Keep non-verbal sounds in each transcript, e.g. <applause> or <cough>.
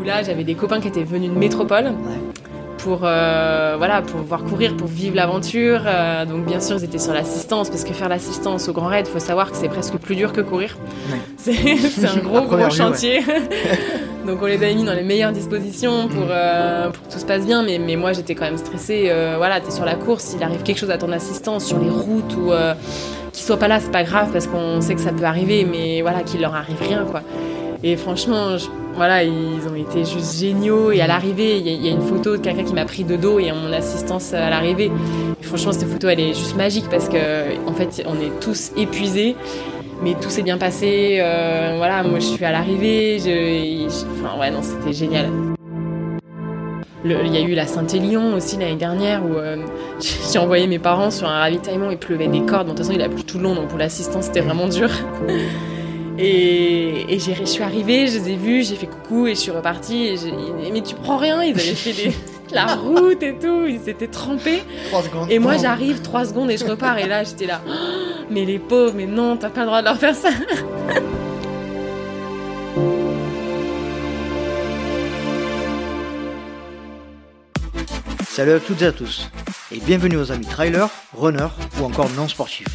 où là j'avais des copains qui étaient venus de métropole pour euh, voilà pour pouvoir courir, pour vivre l'aventure. Euh, donc bien sûr ils étaient sur l'assistance parce que faire l'assistance au Grand Raid, il faut savoir que c'est presque plus dur que courir. <laughs> C'est un gros <laughs> gros chantier. <laughs> donc on les avait mis dans les meilleures dispositions pour, mm. euh, pour que tout se passe bien. Mais, mais moi j'étais quand même stressée. voilà, t'es sur la course, il arrive quelque chose à ton assistance sur les routes ou qu'il soit pas là, c'est pas grave parce qu'on sait que ça peut arriver. Mais voilà qu'il leur arrive rien quoi. Et franchement, voilà, ils ont été juste géniaux. Et à l'arrivée, il y, a une photo de quelqu'un qui m'a pris de dos et mon assistance à l'arrivée. Franchement, cette photo, elle est juste magique parce que, en fait, on est tous épuisés. Mais tout s'est bien passé. Euh, voilà, moi, je suis à l'arrivée. enfin, ouais, non, c'était génial. il y a eu la Saint-Élion aussi l'année dernière où euh, <laughs> j'ai envoyé mes parents sur un ravitaillement, il pleuvait des cordes. de toute façon, il a plu tout le long, donc pour l'assistance, c'était vraiment dur. <laughs> Et, je suis arrivée, je les ai vus, j'ai fait coucou et je suis repartie. Et mais tu prends rien, ils avaient fait <laughs> la route et tout, ils s'étaient trempés. Et moi j'arrive trois secondes et je repars et là j'étais là. <gasps> mais les pauvres, mais non, t'as pas le droit de leur faire ça. Salut à toutes et à tous et bienvenue aux amis trailers, runners ou encore non sportifs.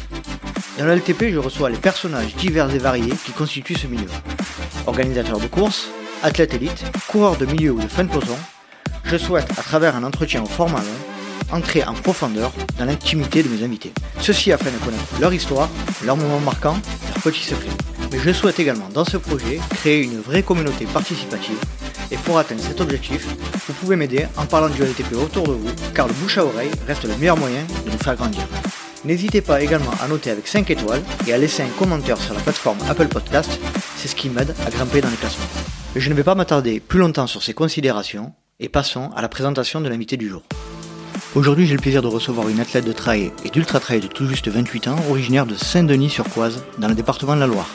Dans le LTP, je reçois les personnages divers et variés qui constituent ce milieu. Organisateurs de courses, athlètes élites, coureurs de milieu ou de fin de peloton, je souhaite, à travers un entretien au format long, entrer en profondeur dans l'intimité de mes invités. Ceci afin de connaître leur histoire, leurs moments marquants, leurs petits secrets. Mais je souhaite également, dans ce projet, créer une vraie communauté participative. Et pour atteindre cet objectif, vous pouvez m'aider en parlant du LTP autour de vous, car le bouche à oreille reste le meilleur moyen de nous faire grandir. N'hésitez pas également à noter avec 5 étoiles et à laisser un commentaire sur la plateforme Apple Podcast, c'est ce qui m'aide à grimper dans les classements. Je ne vais pas m'attarder plus longtemps sur ces considérations et passons à la présentation de l'invité du jour. Aujourd'hui, j'ai le plaisir de recevoir une athlète de trail et d'ultra trail de tout juste 28 ans, originaire de Saint-Denis-sur-Coise, dans le département de la Loire.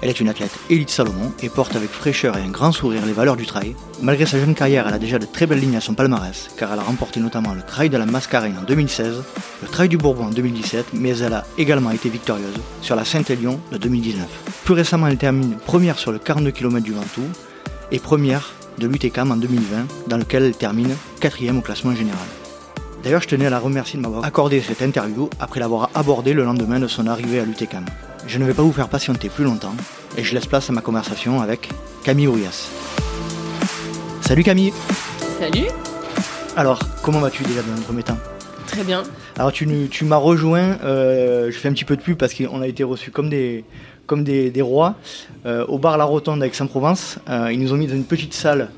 Elle est une athlète élite Salomon et porte avec fraîcheur et un grand sourire les valeurs du trail. Malgré sa jeune carrière, elle a déjà de très belles lignes à son palmarès, car elle a remporté notamment le trail de la Mascarene en 2016, le trail du Bourbon en 2017, mais elle a également été victorieuse sur la Saint-Élion de 2019. Plus récemment, elle termine première sur le 42 km du Ventoux et première de l'UTCAM en 2020, dans lequel elle termine quatrième au classement général. D'ailleurs, je tenais à la remercier de m'avoir accordé cette interview après l'avoir abordée le lendemain de son arrivée à l'UTCAM. Je ne vais pas vous faire patienter plus longtemps et je laisse place à ma conversation avec Camille Ourias. Salut Camille Salut Alors, comment vas-tu déjà dans un premier temps? Très bien. Alors tu, tu m'as rejoint, euh, je fais un petit peu de pub parce qu'on a été reçus comme des, comme des, rois euh, au bar La Rotonde avec Saint-Provence. Euh, ils nous ont mis dans une petite salle.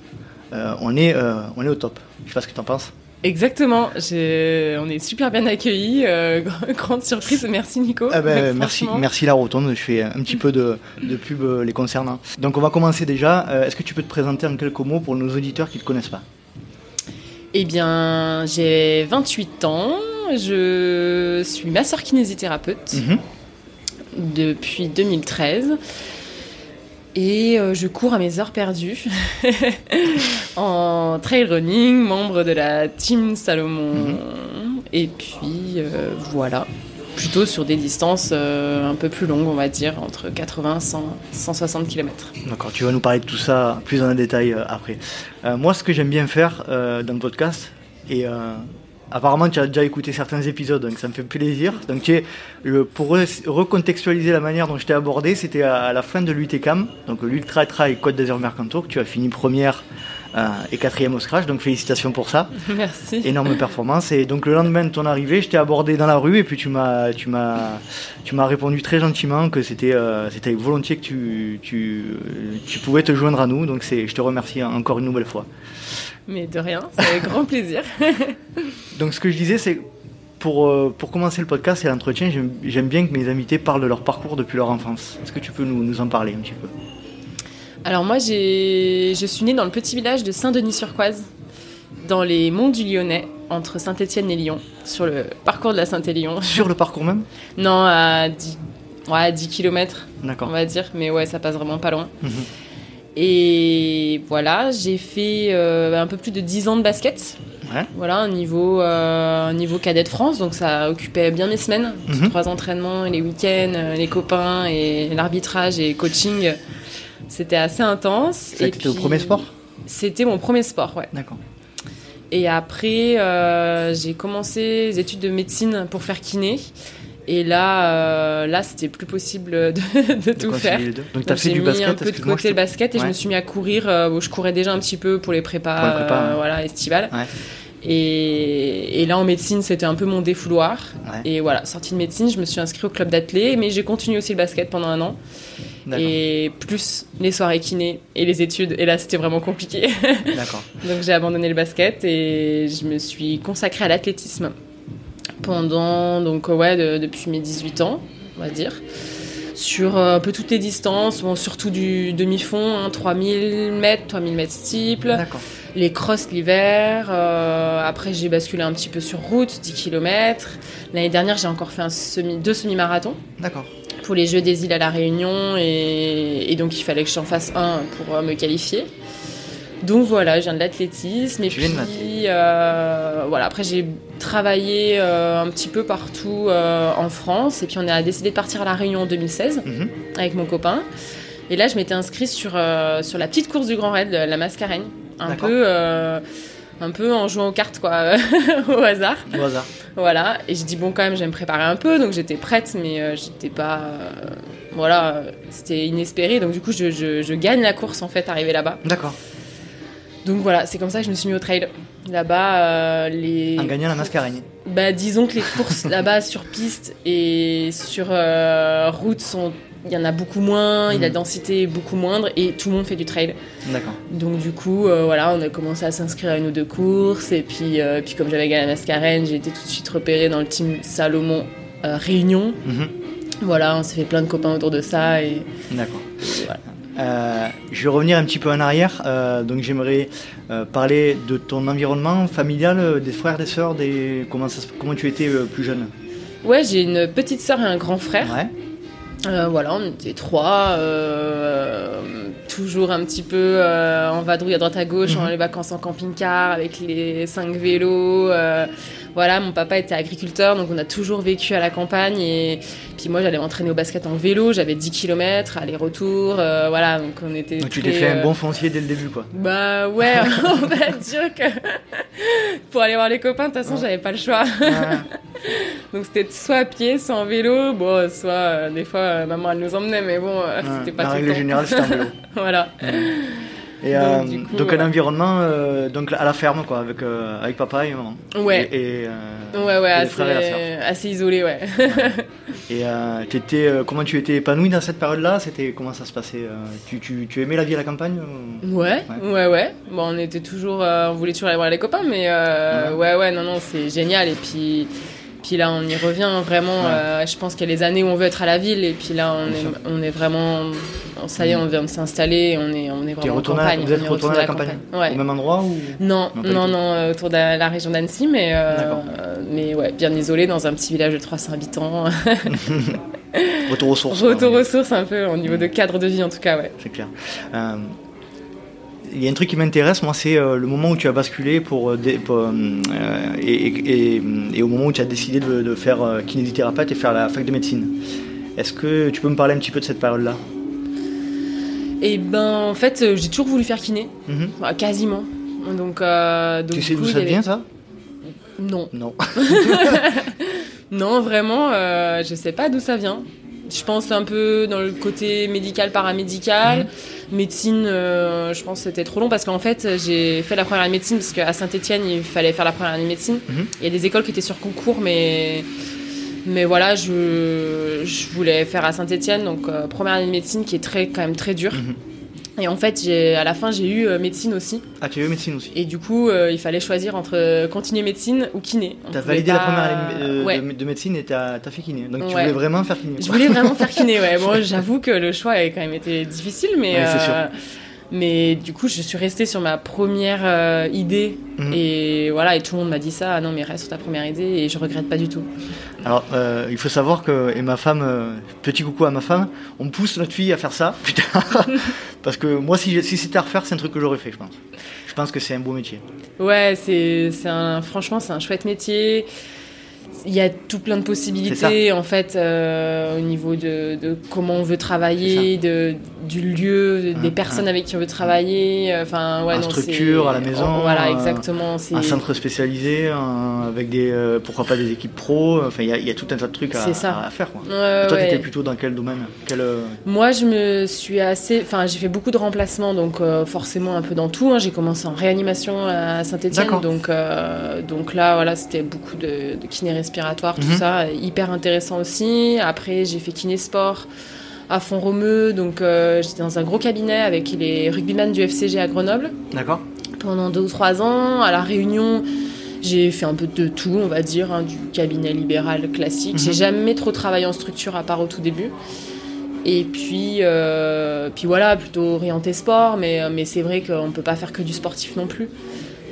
on, est, on est au top. Je sais pas ce que tu en penses. Exactement, on est super bien accueillis, euh, <laughs> grande surprise, merci Nico. Ah ben, merci, merci la rotonde, je fais un petit peu de, pub euh, les concernant. Donc on va commencer déjà, euh, est-ce que tu peux te présenter en quelques mots pour nos auditeurs qui ne te connaissent pas? Eh bien, j'ai 28 ans, je suis masseur kinésithérapeute mhm. depuis 2013. Et euh, je cours à mes heures perdues <laughs> en trail running, membre de la team Salomon. Mhm. Et puis euh, voilà, plutôt sur des distances euh, un peu plus longues, on va dire, entre 80 et 160 km. D'accord, tu vas nous parler de tout ça plus en détail après. moi, ce que j'aime bien faire dans le podcast, et Apparemment, tu as déjà écouté certains épisodes, donc ça me fait plaisir. Donc, tu pour recontextualiser la manière dont je t'ai abordé, c'était à, la fin de l'UTCAM, donc l'Ultra Trail Côte d'Azur Mercantour, que tu as fini première euh, et quatrième au scratch, donc félicitations pour ça. <laughs> Merci. Énorme performance. Et donc le lendemain de ton arrivée, je t'ai abordé dans la rue et puis tu m'as, tu m'as, tu m'as répondu très gentiment que c'était, euh, c'était avec volontiers que tu, tu, tu pouvais te joindre à nous. Donc c'est, je te remercie encore une nouvelle fois. Mais de rien, c'est avec grand plaisir. <laughs> Donc ce que je disais, c'est pour, euh, pour commencer le podcast et l'entretien, j'aime bien que mes invités parlent de leur parcours depuis leur enfance. Est-ce que tu peux nous, nous en parler un petit peu? Alors moi, je suis née dans le petit village de Saint-Denis-sur-Coise, dans les monts du Lyonnais, entre Saint-Étienne et Lyon, sur le parcours de la Saint-Élion. <laughs> Sur le parcours même? Non, à 10, ouais, 10 km, on va dire, mais ouais, ça passe vraiment pas loin. Et voilà, j'ai fait euh, un peu plus de 10 ans de basket. Voilà, un niveau, euh, niveau cadet de France, donc ça occupait bien mes semaines. Mhm. Trois entraînements, les week-ends, euh, les copains et l'arbitrage et coaching. C'était assez intense. C'était au premier sport? C'était mon premier sport, ouais. D'accord. Et après, euh, j'ai commencé les études de médecine pour faire kiné. Et là, euh, là c'était plus possible de, <laughs> de tout faire. Donc, tu Donc, as fait j'ai du mis basket un peu de côté le basket et je me suis mis à courir. euh, je courais déjà un petit peu pour les prépas, Pour les prépas, euh, ouais. voilà, estivales. Ouais. Et, et là, en médecine, c'était un peu mon défouloir. Et voilà, sortie de médecine, je me suis inscrite au club d'athlé, mais j'ai continué aussi le basket pendant un an. Et plus les soirées kiné et les études. Et là, c'était vraiment compliqué. <laughs> D'accord. Donc j'ai abandonné le basket et je me suis consacrée à l'athlétisme pendant, donc ouais, de- depuis mes 18 ans, on va dire. Sur euh, un peu toutes les distances, bon, surtout du demi-fond, hein, 3000 mètres, 3000 mètres steeple, D'accord. les crosses l'hiver. euh, après, j'ai basculé un petit peu sur route, 10 km. L'année dernière, j'ai encore fait un semi, deux semi-marathons D'accord. pour les Jeux des îles à La Réunion et, et donc il fallait que j'en fasse un pour euh, me qualifier. Donc voilà, je viens de l'athlétisme et Tu puis euh, voilà. Après j'ai travaillé euh, un petit peu partout euh, en France et puis on a décidé de partir à La Réunion en 2016 Mhm. avec mon copain. Et là je m'étais inscrite sur sur la petite course du Grand Raid, la Mascareigne, un peu un peu en jouant aux cartes quoi, <laughs> au hasard. Au hasard. Voilà, et je dis bon quand même, je vais me préparer un peu, donc j'étais prête, mais euh, j'étais pas, euh, voilà, c'était inespéré, donc du coup je, je- je gagne la course en fait, arrivé là-bas. D'accord. Donc voilà, c'est comme ça que je me suis mis au trail. Là-bas, euh, les, En gagnant la mascaraigne. bah disons que les courses <laughs> là-bas sur piste et sur euh, route sont, il y en a beaucoup moins, et la Mhm. densité est beaucoup moindre, et tout le monde fait du trail. D'accord. Donc du coup, euh, voilà, on a commencé à s'inscrire à une ou deux courses et puis, puis comme j'avais gagné la Mascarène, j'ai été tout de suite repérée dans le team Salomon Réunion. Mhm. Voilà, on s'est fait plein de copains autour de ça et D'accord. voilà. Euh, je vais revenir un petit peu en arrière. Euh, donc j'aimerais euh, parler de ton environnement familial, des frères, des sœurs, des comment ça, se- comment tu étais plus jeune? Ouais, j'ai une petite sœur et un grand frère. Ouais. Voilà, on était trois, toujours un petit peu en vadrouille à droite à gauche, Mhm. en les vacances en camping-car avec les cinq vélos. Voilà, mon papa était agriculteur, donc on a toujours vécu à la campagne. Et puis moi, j'allais m'entraîner au basket en vélo, j'avais 10 km, aller-retour. euh, voilà, donc on était. Donc tu t'es fait un euh, bon foncier dès le début, quoi. Bah ouais, <laughs> on va dire que <laughs> pour aller voir les copains, de toute façon, Ouais. j'avais pas le choix. <laughs> Donc c'était soit à pied, soit en vélo. Bon, soit euh, des fois euh, maman elle nous emmenait, mais bon, c'était pas La tout le règle temps. générale, c'était en vélo. voilà. Et Donc, euh, du coup, donc ouais. un environnement euh, donc à la ferme, quoi, avec euh, avec papa et maman. Ouais. Et, et, Ouais, ouais, et assez, assez isolé, ouais. Et euh, comment tu étais épanoui dans cette période-là? C'était comment ça se passait tu, tu, tu aimais la vie à la campagne ou- Ouais, Ouais. ouais, ouais. Bon, on était toujours, on voulait toujours aller voir les copains, mais euh, ouais, ouais, non, non, c'est génial. Et puis, puis là, on y revient vraiment. Ouais. euh, je pense qu'il y a les années où on veut être à la ville, et puis là, on est, on est vraiment, ça y est, on vient de s'installer, on est, on est vraiment en campagne. vous êtes retourné à la campagne, Ouais. Au même endroit ou Non, Non, non, euh, autour de la, la région d'Annecy, mais, euh, mais ouais, bien isolé dans un petit village de 300 habitants. <laughs> Retour aux sources. Retour aux sources un peu, au niveau de cadre de vie en tout cas, ouais. C'est clair. Il y a un truc qui m'intéresse, moi, c'est euh, le moment où tu as basculé pour, euh, pour, euh, et, et- et- et au moment où tu as décidé de, de faire kinésithérapeute et faire la fac de médecine. Est-ce que tu peux me parler un petit peu de cette période-là? Et ben, en fait, j'ai toujours voulu faire kiné, Mhm. Bah, quasiment. Donc, euh, donc, Tu sais d'où ça avait- vient, ça? Non, Non. <laughs> non, vraiment, euh, je sais pas d'où ça vient. Je pense un peu dans le côté médical, paramédical. Mhm. Médecine, euh, je pense que c'était trop long parce qu'en fait, j'ai fait la première année de médecine parce qu'à Saint-Etienne, il fallait faire la première année de médecine. Mhm. Il y a des écoles qui étaient sur concours, mais, mais voilà, je, je voulais faire à Saint-Etienne, donc euh, première année de médecine qui est très, quand même très dure. Mhm. Et en fait, à la fin, j'ai eu euh, médecine aussi. Ah, tu as eu médecine aussi Et du coup, euh, il fallait choisir entre euh, continuer médecine ou kiné. T'as validé la première année Ouais. de, de médecine et t'as as fait kiné. Donc tu voulais vraiment faire kiné. Je voulais <laughs> vraiment faire kiné, ouais. Bon, j'avoue que le choix a quand même été difficile, mais Ouais, sûr. mais du coup, je suis restée sur ma première idée Mhm. et voilà, et tout le monde m'a dit ça. Ah non, mais reste sur ta première idée et je regrette pas du tout. Alors, euh, il faut savoir que, et ma femme, euh, petit coucou à ma femme, on pousse notre fille à faire ça, <laughs> putain. Parce que moi, si, si c'était à refaire, c'est un truc que j'aurais fait, je pense. Je pense que c'est un beau métier. Ouais, c'est un franchement, c'est un chouette métier. Il y a tout plein de possibilités en fait euh, au niveau de, de, comment on veut travailler, de, du lieu, des personnes avec qui on veut travailler. Euh, enfin, ouais, structure à la maison. voilà, exactement. Un centre spécialisé avec des, euh, pourquoi pas des équipes pro. Enfin, il y, y, a tout un tas de trucs à, à, faire. Quoi. toi, tu étais plutôt dans quel domaine? Quel, Moi, je me suis assez, enfin, j'ai fait beaucoup de remplacements, donc forcément un peu dans tout. Hein. J'ai commencé en réanimation à Saint-Étienne, donc donc là, voilà, c'était beaucoup de, de kiné respiratoire, tout mhm. ça, hyper intéressant aussi. Après, j'ai fait kiné sport à Font-Romeu, donc euh, j'étais dans un gros cabinet avec les rugbyman du FCG à Grenoble. D'accord. Pendant deux ou trois ans, à la Réunion. J'ai fait un peu de tout, on va dire, hein, du cabinet libéral classique. J'ai mhm. jamais trop travaillé en structure à part au tout début. Et puis, euh, puis voilà, plutôt orienté sport, mais, mais c'est vrai qu'on ne peut pas faire que du sportif non plus.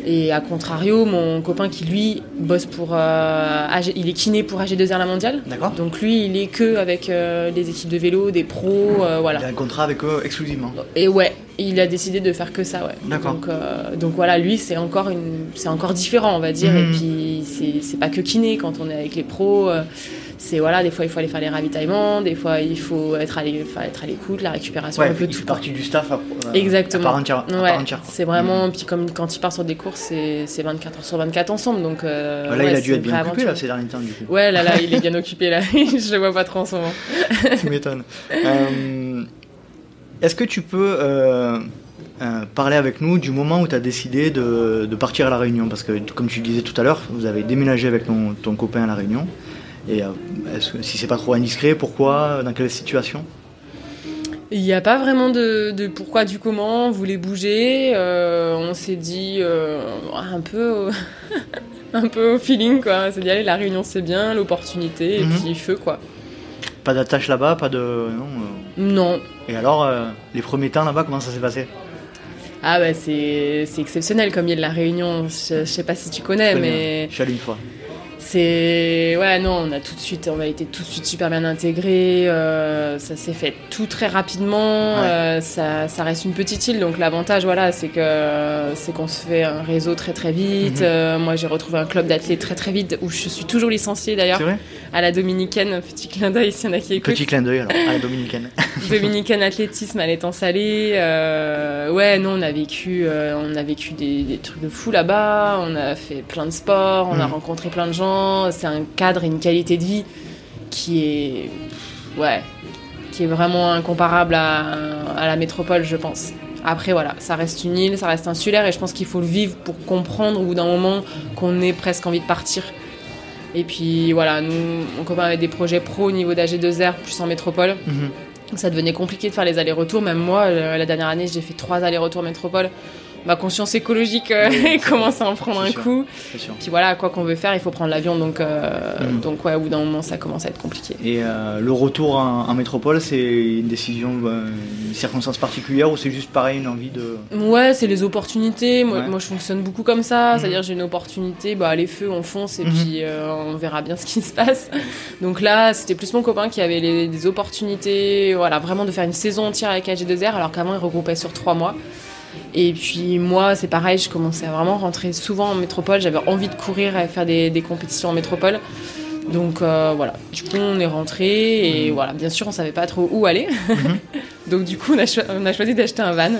Et à contrario, mon copain qui lui bosse pour. Euh, il est kiné pour AG2R La Mondiale. D'accord. Donc lui, il est que avec euh, les équipes de vélo, des pros, euh, voilà. Il a un contrat avec eux exclusivement. Et ouais, il a décidé de faire que ça, ouais. D'accord. Donc, donc voilà, lui, c'est encore, une, c'est encore différent, on va dire. Et hmm. puis, c'est, c'est pas que kiné quand on est avec les pros c'est voilà, des fois il faut aller faire les ravitaillements, des fois il faut être à l'écoute, la récupération, un peu tout. partie du staff à, Exactement. À part entière. c'est vraiment, mm. puis comme quand il part sur des courses, c'est 24 heures sur 24 ensemble. Donc, euh, là, il a dû être bien occupé là, ces derniers temps, du coup. Ouais, là, là, il est bien <laughs> occupé, là. <laughs> Je le vois pas trop en ce moment. tu m'étonnes. Euh, est-ce que tu peux. Euh, parler avec nous du moment où tu as décidé de, de, partir à La Réunion? Parce que, comme tu disais tout à l'heure, vous avez déménagé avec ton, ton copain à La Réunion. Et euh, si c'est pas trop indiscret, pourquoi Dans quelle situation? Il n'y a pas vraiment de, pourquoi du comment, on voulait bouger, euh, on s'est dit euh, un peu <laughs> un peu au feeling quoi, c'est dit allez la réunion c'est bien, l'opportunité et mhm. puis feu quoi. Pas d'attache là-bas, pas de non. Non. Et alors les premiers temps là-bas comment ça s'est passé? Ah bah c'est exceptionnel comme il y a de la réunion, je, sais pas si tu connais mais je suis allé une fois c'est ouais non on a tout de suite on a été tout de suite super bien intégrés euh, ça s'est fait tout très rapidement euh, ça, ça, reste une petite île donc l'avantage voilà c'est que c'est qu'on se fait un réseau très très vite. Mhm. euh, moi j'ai retrouvé un club d'athlètes très très vite où je suis toujours licenciée d'ailleurs à la dominicaine. Petit clin d'œil s'il y en a qui écoutent. petit clin d'œil alors à la dominicaine. <laughs> Dominicaine athlétisme à l'étang salé ouais non on a vécu on a vécu des, trucs de fou là-bas on a fait plein de sports on a mhm. rencontré plein de gens c'est un cadre et une qualité de vie qui est, ouais, qui est vraiment incomparable à, la métropole, je pense. Après, voilà, ça reste une île, ça reste insulaire, et je pense qu'il faut le vivre pour comprendre au bout d'un moment qu'on ait presque envie de partir. Et puis voilà, nous, on commence avec des projets pro au niveau d'AG2R, plus en métropole. Mhm. Ça devenait compliqué de faire les allers-retours. Même moi, euh, la dernière année, j'ai fait trois allers-retours métropole ma conscience écologique euh, <laughs> commence à en prendre un coup. Puis voilà, quoi qu'on veut faire, il faut prendre l'avion. Donc, euh, mm. donc ouais, au bout d'un moment, ça commence à être compliqué. Et euh, le retour en, métropole, c'est une décision, une circonstance particulière ou c'est juste pareil, une envie de. Ouais, c'est les opportunités. Moi, moi, je fonctionne beaucoup comme ça. Mm. C'est-à-dire, j'ai une opportunité, bah, les feux, on fonce et mm-hmm. puis on verra bien <laughs> ce qui se passe. Donc là, c'était plus mon copain qui avait les, des opportunités, voilà, vraiment de faire une saison entière avec AG2R, alors qu'avant, il regroupait sur trois mois. Et puis moi, c'est pareil, je commençais à vraiment rentrer souvent en métropole. J'avais envie de courir et faire des, compétitions en métropole. Donc euh, voilà, du coup on est rentré et mhm. voilà, bien sûr on savait pas trop où aller. Mhm. <laughs> Donc du coup on a, choisi d'acheter un van.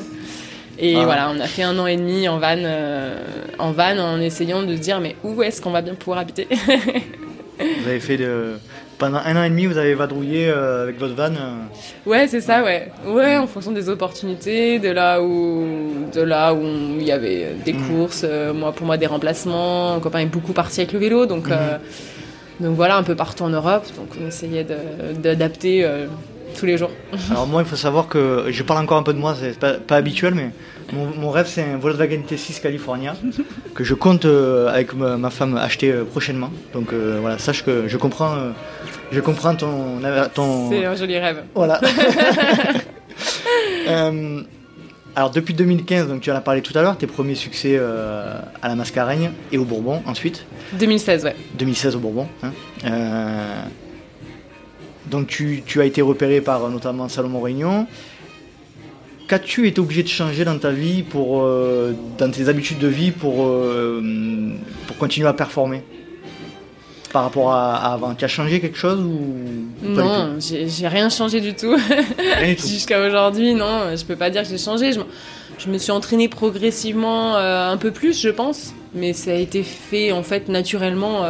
Et ah. voilà, on a fait un an et demi en van, euh, en van en essayant de se dire mais où est-ce qu'on va bien pouvoir habiter? <laughs> Vous avez fait de, pendant un an et demi, vous avez vadrouillé euh, avec votre van euh. Ouais, c'est ça, ouais. Ouais, en fonction des opportunités, de là où, de là où il y avait des mm. courses, euh, moi pour moi des remplacements. Mon copain est beaucoup parti avec le vélo, donc, mm-hmm. donc voilà, un peu partout en Europe. Donc on essayait d'adapter tous les jours. <laughs> Alors moi, il faut savoir que je parle encore un peu de moi, c'est pas, pas habituel, mais mon, rêve, c'est un Volkswagen T6 California que je compte avec ma, femme acheter prochainement. Donc voilà, sache que je comprends je comprends ton. ton... C'est un joli rêve. Voilà. <laughs> Euh, alors depuis 2015, donc tu en as parlé tout à l'heure, tes premiers succès euh, à la Mascareigne et au Bourbon ensuite. 2016, ouais. 2016 au Bourbon. Hein. Euh, donc tu, tu, as été repéré par notamment Salomon Réunion. Qu'as-tu été obligé de changer dans ta vie, pour, dans tes habitudes de vie pour, pour continuer à performer? Par rapport à, avant Tu as changé quelque chose ou Non, j'ai rien changé du tout. Rien du <laughs> tout. Jusqu'à aujourd'hui, non, je peux pas dire que j'ai changé. Je, je, me suis entraînée progressivement euh, un peu plus, je pense, mais ça a été fait en fait naturellement.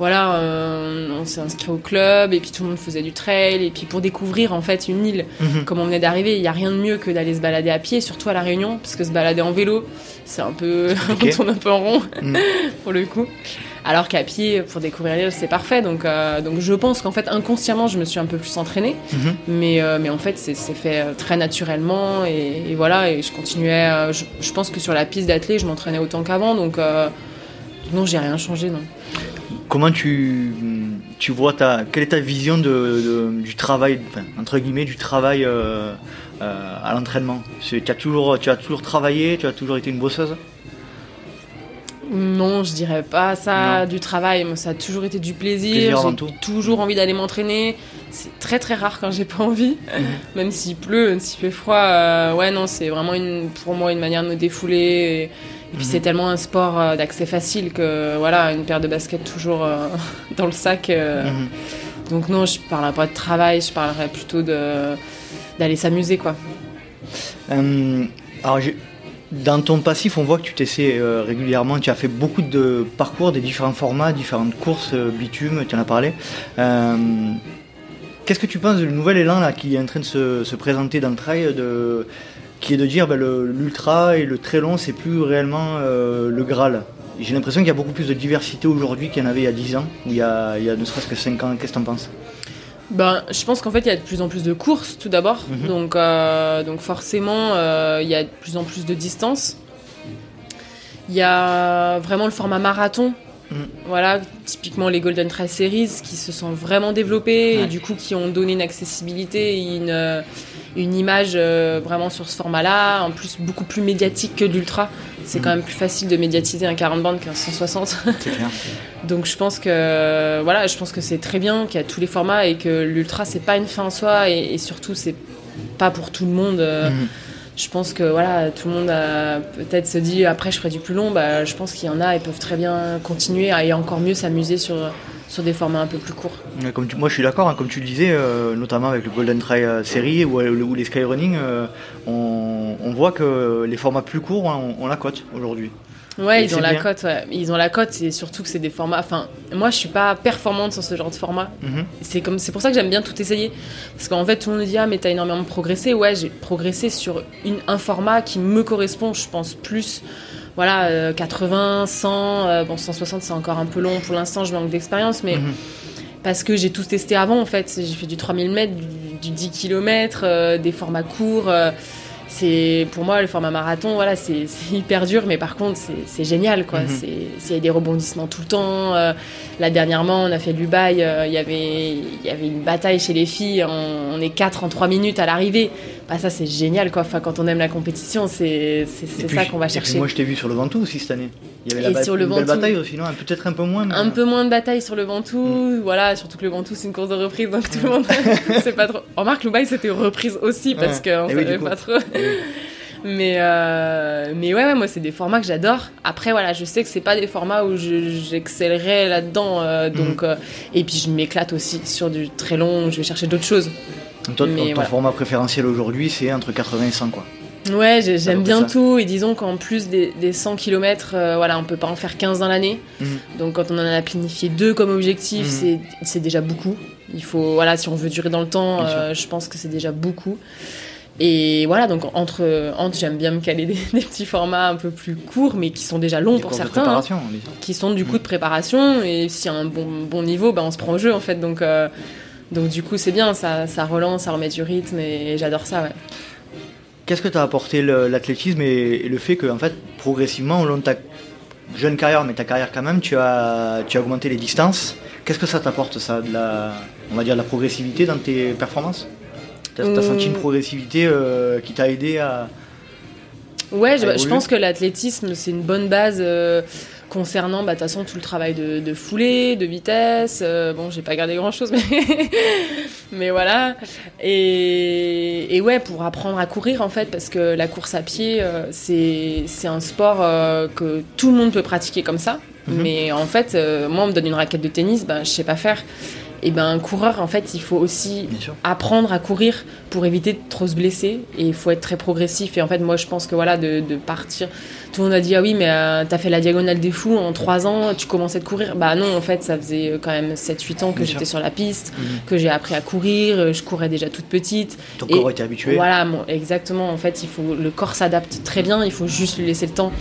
Voilà, euh, on s'est inscrit au club et puis tout le monde faisait du trail et puis pour découvrir en fait une île, mhm. comme on venait d'arriver, il n'y a rien de mieux que d'aller se balader à pied, surtout à la Réunion, parce que se balader en vélo, c'est un peu, <laughs> on tourne un peu en rond mhm. <laughs> pour le coup. Alors qu'à pied, pour découvrir l'île, c'est parfait. Donc, euh, donc je pense qu'en fait, inconsciemment, je me suis un peu plus entraînée. Mhm. mais, euh, mais en fait, c'est fait très naturellement. Et, voilà, et je continuais. Je, pense que sur la piste d'athlète, je m'entraînais autant qu'avant. Donc, non, j'ai rien changé, non. Comment tu, tu vois ta, quelle est ta vision de, du travail, entre guillemets, du travail euh, euh, à l'entraînement? Tu as, toujours, tu as toujours travaillé, tu as toujours été une bosseuse? Non, je dirais pas ça du travail. Moi, ça a toujours été du plaisir. j'ai toujours envie d'aller m'entraîner. C'est très très rare quand j'ai pas envie, mhm. même s'il pleut, s'il fait froid. Euh, ouais, non, c'est vraiment une, pour moi une manière de me défouler. Et puis c'est mhm. tellement un sport euh, d'accès facile que voilà, une paire de baskets toujours euh, <laughs> dans le sac. Euh. Mhm. Donc non, je parlerai pas de travail, je parlerai plutôt de d'aller s'amuser quoi. alors dans ton passif, on voit que tu t'essaies régulièrement. Tu as fait beaucoup de parcours, des différents formats, différentes courses, bitume, tu en as parlé. Qu'est-ce que tu penses du nouvel élan là, qui est en train de se, se présenter dans le trail de, qui est de dire ben, l'ultra et le très long, c'est plus réellement euh, le Graal. J'ai l'impression qu'il y a beaucoup plus de diversité aujourd'hui qu'il y en avait il y a 10 ans, ou il y a, il y a ne serait-ce que 5 ans. Qu'est-ce que tu en penses? Ben, je pense qu'en fait, il y a de plus en plus de courses, tout d'abord. Mhm. donc, euh, donc, forcément, euh, il y a de plus en plus de distance. Il y a vraiment le format marathon. Mhm. Voilà, typiquement les Golden Trail Series qui se sont vraiment développés et du coup qui ont donné une accessibilité et une, une image euh, vraiment sur ce format-là, en plus beaucoup plus médiatique que l'ultra. C'est quand même plus facile de médiatiser un 40 bandes qu'un 160. <laughs> Donc je pense que voilà, je pense que c'est très bien qu'il y a tous les formats et que l'ultra c'est pas une fin en soi et, surtout c'est pas pour tout le monde. Euh, mhm. Je pense que voilà, tout le monde a peut-être se dit après je ferai du plus long. Bah, je pense qu'il y en a, ils peuvent très bien continuer à et encore mieux s'amuser sur sur des formats un peu plus courts. Comme moi je suis d'accord, hein, comme tu le disais, euh, notamment avec le Golden Trail euh, série ou, ou, les Skyrunning, euh, on, on, voit que les formats plus courts, on, la cote aujourd'hui. Ouais, ils ont la cote. Ils ont la cote, et surtout que c'est des formats. Enfin, moi, je suis pas performante sur ce genre de format. Mhm. C'est comme, c'est pour ça que j'aime bien tout essayer, parce qu'en fait, tout le monde dit ah mais t'as énormément progressé. Ouais, j'ai progressé sur une, un format qui me correspond, je pense plus voilà, 80, 100, 160 c'est encore un peu long pour l'instant, je manque d'expérience, mais mhm. parce que j'ai tout testé avant en fait. J'ai fait du 3000 mètres, du, 10 km, euh, des formats courts. Euh, c'est pour moi le format marathon voilà c'est hyper dur mais par contre c'est génial quoi mhm. c'est il y a des rebondissements tout le temps euh, là dernièrement on a fait l'Ubaï euh, il y avait il y avait une bataille chez les filles on, on est quatre en trois minutes à l'arrivée bah ça c'est génial quoi. Enfin quand on aime la compétition c'est ça qu'on va chercher. moi je t'ai vu sur le Ventoux aussi cette année. Il y avait la sur le belle bataille aussi non? Peut-être un peu moins un peu moins de bataille sur le Ventoux. Mm. voilà surtout que le Ventoux c'est une course de reprise donc tout le monde <laughs> c'est pas trop. Remarque l'Ubaï c'était reprise aussi parce qu'on eh savait pas trop. Mais euh, mais ouais, moi c'est des formats que j'adore. Après voilà je sais que c'est pas des formats où j'excellerai là dedans euh, donc mm. euh, et puis je m'éclate aussi sur du très long je vais chercher d'autres choses toi, ton format préférentiel aujourd'hui, c'est entre 80 et 100, quoi. Ouais, j'aime bien tout. Et disons qu'en plus des, 100 km, euh, voilà, on peut pas en faire 15 dans l'année. Mhm. Donc quand on en a planifié deux comme objectif, mhm. c'est déjà beaucoup. Il faut, voilà, si on veut durer dans le temps, euh, je pense que c'est déjà beaucoup. Et voilà, donc entre, entre j'aime bien me caler <laughs> des, petits formats un peu plus courts, mais qui sont déjà longs pour certains. Hein, qui sont du coup de préparation. Et si y a un bon, bon niveau, ben on se prend au jeu en fait. Donc. Euh, donc du coup, c'est bien, ça, ça, relance, ça remet du rythme et, j'adore ça, ouais. Qu'est-ce que t'as apporté l'athlétisme et, le fait que, en fait, progressivement, au long de ta jeune carrière, mais ta carrière quand même, tu as, tu as augmenté les distances. Qu'est-ce que ça t'apporte, ça, de la, on va dire, de la progressivité dans tes performances? T'as as senti une euh. progressivité euh, qui t'a aidé à... Ouais, je, pense que l'athlétisme, c'est une bonne base. Euh, concernant bah, de toute façon tout le travail de, foulée, de vitesse. Euh, bon, j'ai pas gardé grand chose, mais, <laughs> mais voilà. Et, ouais, pour apprendre à courir en fait, parce que la course à pied, euh, c'est un sport euh, que tout le monde peut pratiquer comme ça. Mais en fait, moi, on me donne une raquette de tennis, ben, je sais pas faire. Et ben, un coureur, en fait, il faut aussi apprendre à courir pour éviter de trop se blesser. Et il faut être très progressif. Et en fait, moi, je pense que voilà, de, de partir. Tout le monde a dit, ah oui, mais euh, t'as fait la diagonale des fous en 3 ans, tu commençais de courir. Bah non, en fait, ça faisait quand même 7-8 ans que j'étais sur la piste, Mhm. que j'ai appris à courir. euh, Je courais déjà toute petite. Ton Et corps était habitué. Voilà, exactement. En fait, il faut, le corps s'adapte très bien. Il faut juste lui laisser le temps.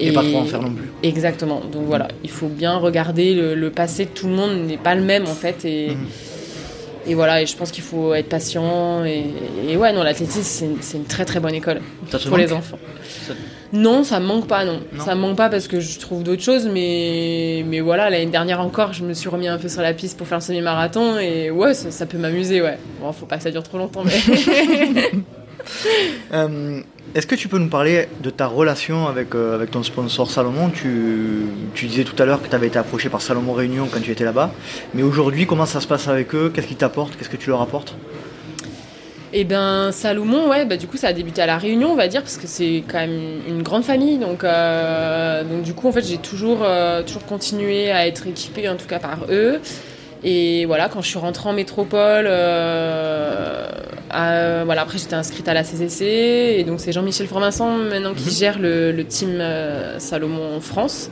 Et, pas trop en faire non plus. Exactement. Donc voilà, il faut bien regarder le, le passé de tout le monde n'est pas le même en fait et, et voilà et je pense qu'il faut être patient et, et ouais non l'athlétisme c'est une, très très bonne école Ça pour les enfants. Ça- Non, ça me manque pas non. Non. Ça me manque pas parce que je trouve d'autres choses mais mais voilà l'année dernière encore je me suis remis un peu sur la piste pour faire le semi-marathon et ouais ça, ça peut m'amuser ouais. Bon faut pas que ça dure trop longtemps mais <laughs> <laughs> Euh, Est-ce que tu peux nous parler de ta relation avec, euh, ton sponsor Salomon? Tu, disais tout à l'heure que tu avais été approché par Salomon Réunion quand tu étais là-bas. Mais aujourd'hui, comment ça se passe avec eux? Qu'est-ce qu'ils t'apportent? Qu'est-ce que tu leur apportes? Et ben Salomon, ouais, bah du coup ça a débuté à la Réunion, on va dire, parce que c'est quand même une grande famille, donc euh, du coup en fait j'ai toujours euh, toujours continué à être équipée en tout cas par eux. Et voilà, quand je suis rentrée en métropole, euh, à- voilà, après j'étais inscrite à la CCC, et donc c'est Jean-Michel Formasson maintenant qui Mhm. gère le, le team euh, Salomon France.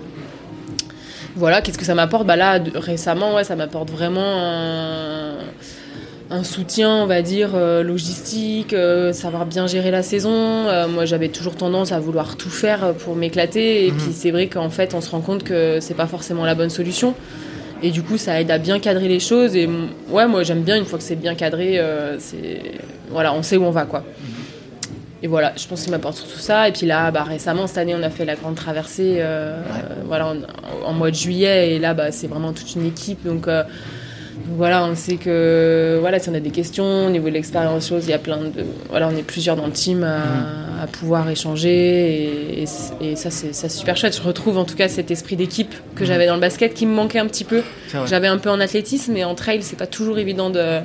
Voilà, qu'est-ce que ça m'apporte? Bah là, récemment, ouais, ça m'apporte vraiment un, un soutien, on va dire, euh, logistique, euh, savoir bien gérer la saison. Euh, moi, j'avais toujours tendance à vouloir tout faire pour m'éclater, et Mhm. puis c'est vrai qu'en fait, on se rend compte que c'est pas forcément la bonne solution. Et du coup, ça aide à bien cadrer les choses. Et mm, ouais, moi, j'aime bien une fois que c'est bien cadré, euh, c'est voilà, on sait où on va, quoi. Et voilà, je pense qu'il m'apporte surtout ça. Et puis là, bah, récemment, cette année, on a fait la grande traversée euh, Ouais. voilà, en, en mois de juillet. Et là, bah, c'est vraiment toute une équipe. Donc, euh, donc voilà, on sait que voilà, si on a des questions au niveau de l'expérience, chose, il y a plein de. Voilà, on est plusieurs dans le team à, Mhm. À pouvoir échanger. Et, et c- et ça, c'est super chouette. Je retrouve en tout cas cet esprit d'équipe que Mhm. j'avais dans le basket qui me manquait un petit peu. J'avais un peu en athlétisme, mais en trail, c'est pas toujours évident de,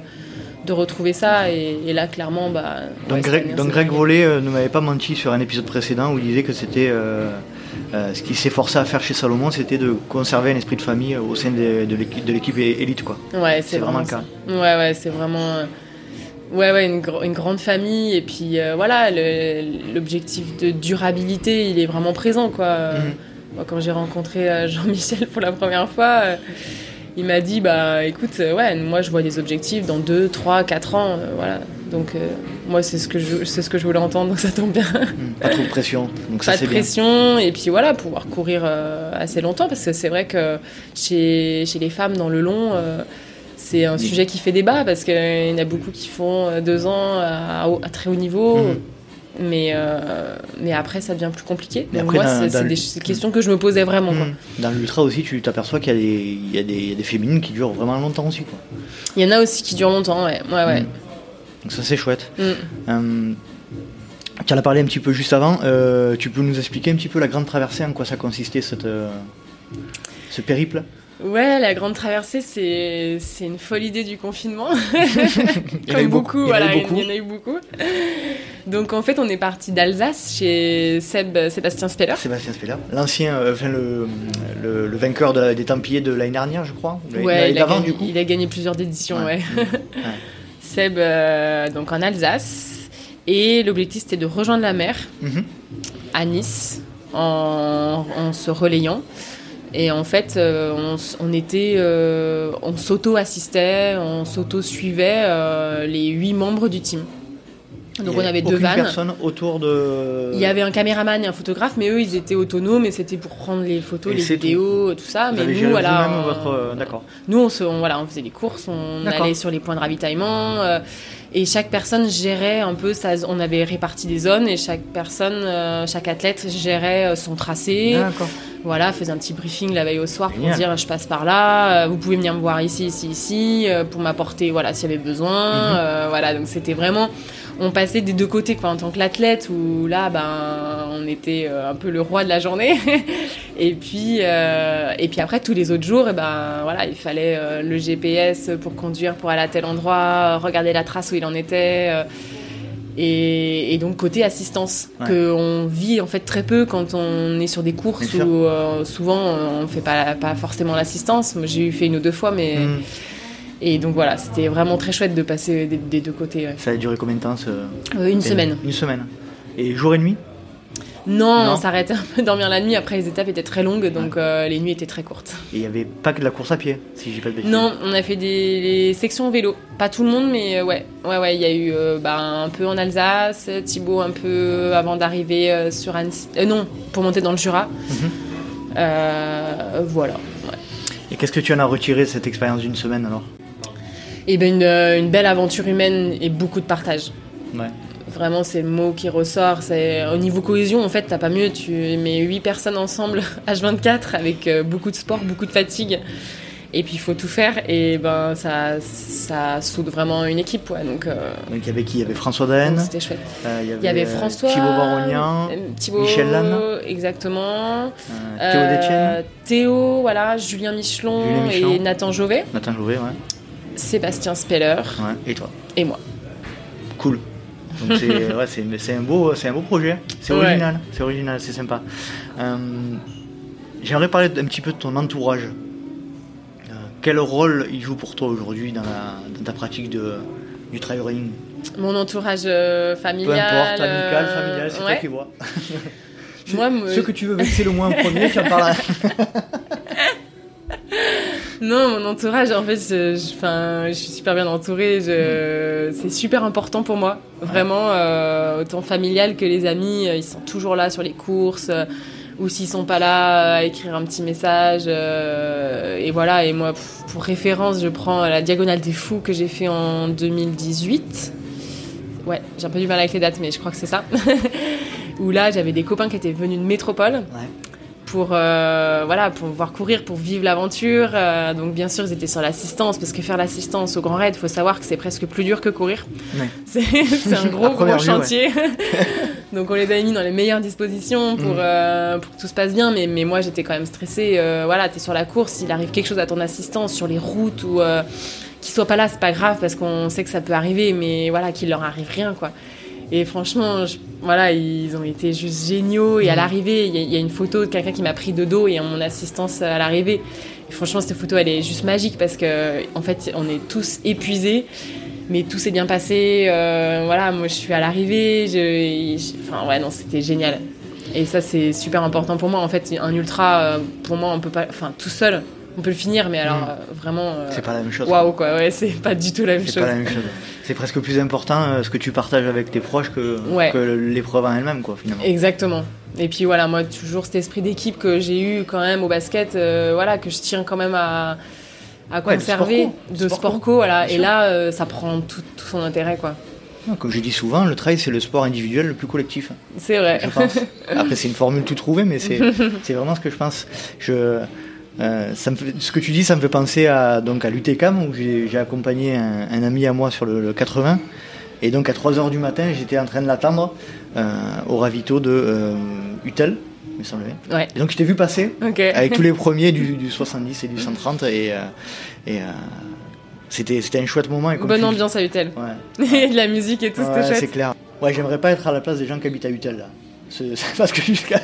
de retrouver ça. Et, et là, clairement, bah. Donc, ouais, Greg, donc Greg euh, ne m'avait pas menti sur un épisode précédent où il disait que c'était euh, euh, ce qu'il s'efforçait à faire chez Salomon, c'était de conserver un esprit de famille au sein de l'équipe de l'équipe élite. Quoi. Ouais, C'est vraiment vraiment, le ça. Ouais, ouais, c'est vraiment. Ouais, ouais, une, gr- une grande famille. Et puis euh, voilà, l'objectif de durabilité, il est vraiment présent, quoi. Moi, quand j'ai rencontré euh, Jean-Michel pour la première fois, euh, il m'a dit bah écoute, ouais, moi je vois des objectifs dans 2, 3, 4 ans. euh, voilà. Donc, moi, c'est ce, que je- ce que je voulais entendre, donc ça tombe bien. Mm. Pas trop de pression. Donc ça pas de bien. pression et puis voilà pouvoir courir assez longtemps parce que c'est vrai que chez, chez les femmes dans le long c'est un sujet qui fait débat parce qu'il y en a beaucoup qui font euh, deux ans à, à très haut niveau Mhm. mais, euh, mais après ça devient plus compliqué Mais après, moi c'est des questions que je me posais vraiment quoi. Mm. Dans l'ultra aussi, tu t'aperçois qu'il y a, des, il y, a des, il y a des féminines qui durent vraiment longtemps aussi. Quoi. il y en a aussi qui durent longtemps ouais ouais ouais Mm. Donc ça c'est chouette. Euh, tu en as parlé un petit peu juste avant. euh, tu peux nous expliquer un petit peu la grande traversée, en quoi ça consistait cette, euh, ce périple? Ouais, la grande traversée, c'est c'est une folle idée du confinement. <laughs> Il y en a eu Comme beaucoup, beaucoup, il y en a eu voilà, il beaucoup. y en a eu beaucoup. Donc en fait, on est parti d'Alsace chez Seb, Sébastien Speller. Sébastien Speller, l'ancien, euh, enfin le, le, le vainqueur de la- des Templiers de l'année dernière, je crois. l'année- Ouais, l'année il a, gagné, du coup. il a gagné plusieurs éditions, Ouais. ouais. <laughs> Seb, euh, donc en Alsace. Et l'objectif, c'était de rejoindre la mer Mhm. à Nice en, en se relayant. Et en fait, euh, on, on était, euh, on s'auto-assistait, on s'auto-suivait euh, les huit membres du team. Donc on avait deux vannes. personne autour de. Il y avait un caméraman et un photographe, mais eux, ils étaient autonomes et c'était pour prendre les photos, Et les tout. vidéos, tout, ça. Vous mais nous, voilà, on- votre. euh, D'accord. nous, on, se, on- voilà, on faisait les courses, on allait sur les points de ravitaillement. euh, et chaque personne gérait un peu sa. On avait réparti des zones et chaque personne, euh, chaque athlète gérait son tracé. D'accord. Voilà, faisait un petit briefing la veille au soir pour dire je passe par là, euh, vous pouvez venir me voir ici, ici, ici, pour m'apporter, voilà, s'il y avait besoin. Mhm. voilà, donc c'était vraiment. On passait des deux côtés, quoi, en tant que l'athlète, où là, ben, on était euh, un peu le roi de la journée. <laughs> et puis, euh, et puis après, tous les autres jours, eh ben, voilà, il fallait euh, le GPS pour conduire, pour aller à tel endroit, regarder la trace où il en était. euh, Et, et donc côté assistance, Ouais. qu'on vit en fait très peu quand on est sur des courses où souvent on fait pas, pas forcément l'assistance. Moi j'ai eu fait une ou deux fois, mais Hmm. Et donc voilà, c'était vraiment très chouette de passer des, des deux côtés. ouais. Ça a duré combien de temps ce... Euh, une semaine. Une semaine. Et jour et nuit Non, Non. on s'arrêtait un peu dormir la nuit. Après les étapes étaient très longues, donc euh, les nuits étaient très courtes. Et il n'y avait pas que de la course à pied, si j'ai pas de bêtises. Non, on a fait des les sections vélo. Pas tout le monde, mais euh, ouais, ouais, ouais. Il y a eu euh, bah, un peu en Alsace, Thibaut un peu avant d'arriver sur Annecy. Non, pour monter dans le Jura. Mhm. Voilà. ouais. Et qu'est-ce que tu en as retiré de cette expérience d'une semaine alors? Et ben une, euh, une belle aventure humaine et beaucoup de partage. Ouais. Vraiment, c'est le mot qui ressort. C'est au niveau cohésion, en fait, t'as pas mieux. Tu mets 8 personnes ensemble, <laughs> H24, avec euh, beaucoup de sport, beaucoup de fatigue. Et puis, il faut tout faire. Et ben, ça, ça soude vraiment une équipe. Ouais. Donc, euh, Donc il y avait qui? Il y avait François Daen, c'était chouette. euh, il y Il y avait François. Thibaut Barognan, euh, Thibaut, Michel Lannes. Exactement. euh, Théo Euh, Détienne, Théo, voilà, Julien Michelon, Julien Michelon. et Nathan Jovet, Nathan Jouvet, ouais. Sébastien Speller ouais. Et toi et moi. Cool. Donc c'est <laughs> ouais, un beau c'est un beau projet. C'est Ouais. original, c'est original, c'est sympa. Euh, J'aimerais parler un petit peu de ton entourage. Euh, quel rôle il joue pour toi aujourd'hui dans, ta pratique de, du trail running Mon entourage euh, Peu familial. importe, amical, familial, c'est toi qui vois. Moi, <laughs> me- Ce que tu veux vexer le moins en premier, tu en parleras. <laughs> Non, mon entourage, en fait, je, je- suis super bien entourée. C'est super important pour moi. Vraiment, euh, autant familial que les amis, euh, ils sont toujours là sur les courses. euh, ou s'ils sont pas là, à écrire un petit message. et voilà, et moi, pour référence, je prends la Diagonale des Fous que j'ai fait en 2018. Ouais, j'ai un peu du mal avec les dates, mais je crois que c'est ça. <laughs> Où là, j'avais des copains qui étaient venus de métropole Ouais. Pour euh, voilà pour voir courir pour vivre l'aventure Euh, donc bien sûr ils étaient sur l'assistance parce que faire l'assistance au Grand Raid faut savoir que c'est presque plus dur que courir Ouais. <laughs> c'est un <laughs> gros gros ouais. chantier <laughs> donc on les avait mis dans les meilleures dispositions pour, Mhm. euh, pour que tout se passe bien mais, mais moi j'étais quand même stressée voilà t'es sur la course il arrive quelque chose à ton assistance sur les routes ou euh, qu'il soit pas là c'est pas grave parce qu'on sait que ça peut arriver mais voilà qu'il leur arrive rien quoi et franchement, je- voilà, ils ont été juste géniaux. Et à Mhm. l'arrivée, il y, a- il y a une photo de quelqu'un qui m'a pris de dos et en mon assistance à l'arrivée. Et franchement, cette photo, elle est juste magique parce que, en fait, on est tous épuisés, mais tout s'est bien passé. Euh, voilà, moi, je suis à l'arrivée. je- je- Enfin, ouais, non, c'était génial. Et ça, c'est super important pour moi. En fait, un ultra, euh, pour moi, on peut pas, enfin, tout seul, on peut le finir, mais alors Mhm. euh, vraiment, euh, C'est pas la même chose. waouh, quoi. Ouais, c'est pas du tout la même C'est chose. pas la même chose. C'est presque plus important euh, ce que tu partages avec tes proches que, Ouais. que l'épreuve en elle-même, quoi, finalement. Exactement. Et puis voilà, moi, toujours cet esprit d'équipe que j'ai eu quand même au basket, euh, voilà, que je tiens quand même à, à Ouais, de conserver, sport co. de Sport co, voilà. bien Et sûr. là, ça prend tout, tout son intérêt, quoi. Comme je dis souvent, le trail, c'est le sport individuel le plus collectif. C'est vrai. je pense. Après, c'est une formule tout trouvée, mais c'est <laughs> c'est vraiment ce que je pense. Je, euh, ça me fait- ce que tu dis, ça me fait penser à, donc, à l'UTCAM, où j'ai accompagné un, un ami à moi sur le, le 80. Et donc, à 3h du matin, j'étais en train de l'attendre euh, au ravito de euh, Utel, me semble. Ouais. Et donc, je t'ai vu passer Ok. avec tous les <laughs> premiers du, du 70 et du 130. Et, euh, et c'était c'était un chouette moment. Et comme Bonne ambiance à Utel. Ouais. <laughs> Et de la musique et tout, Ouais, c'était c'est clair. Ouais, j'aimerais pas être à la place des gens qui habitent à Utel là. <laughs> C'est c'est parce que jusqu'à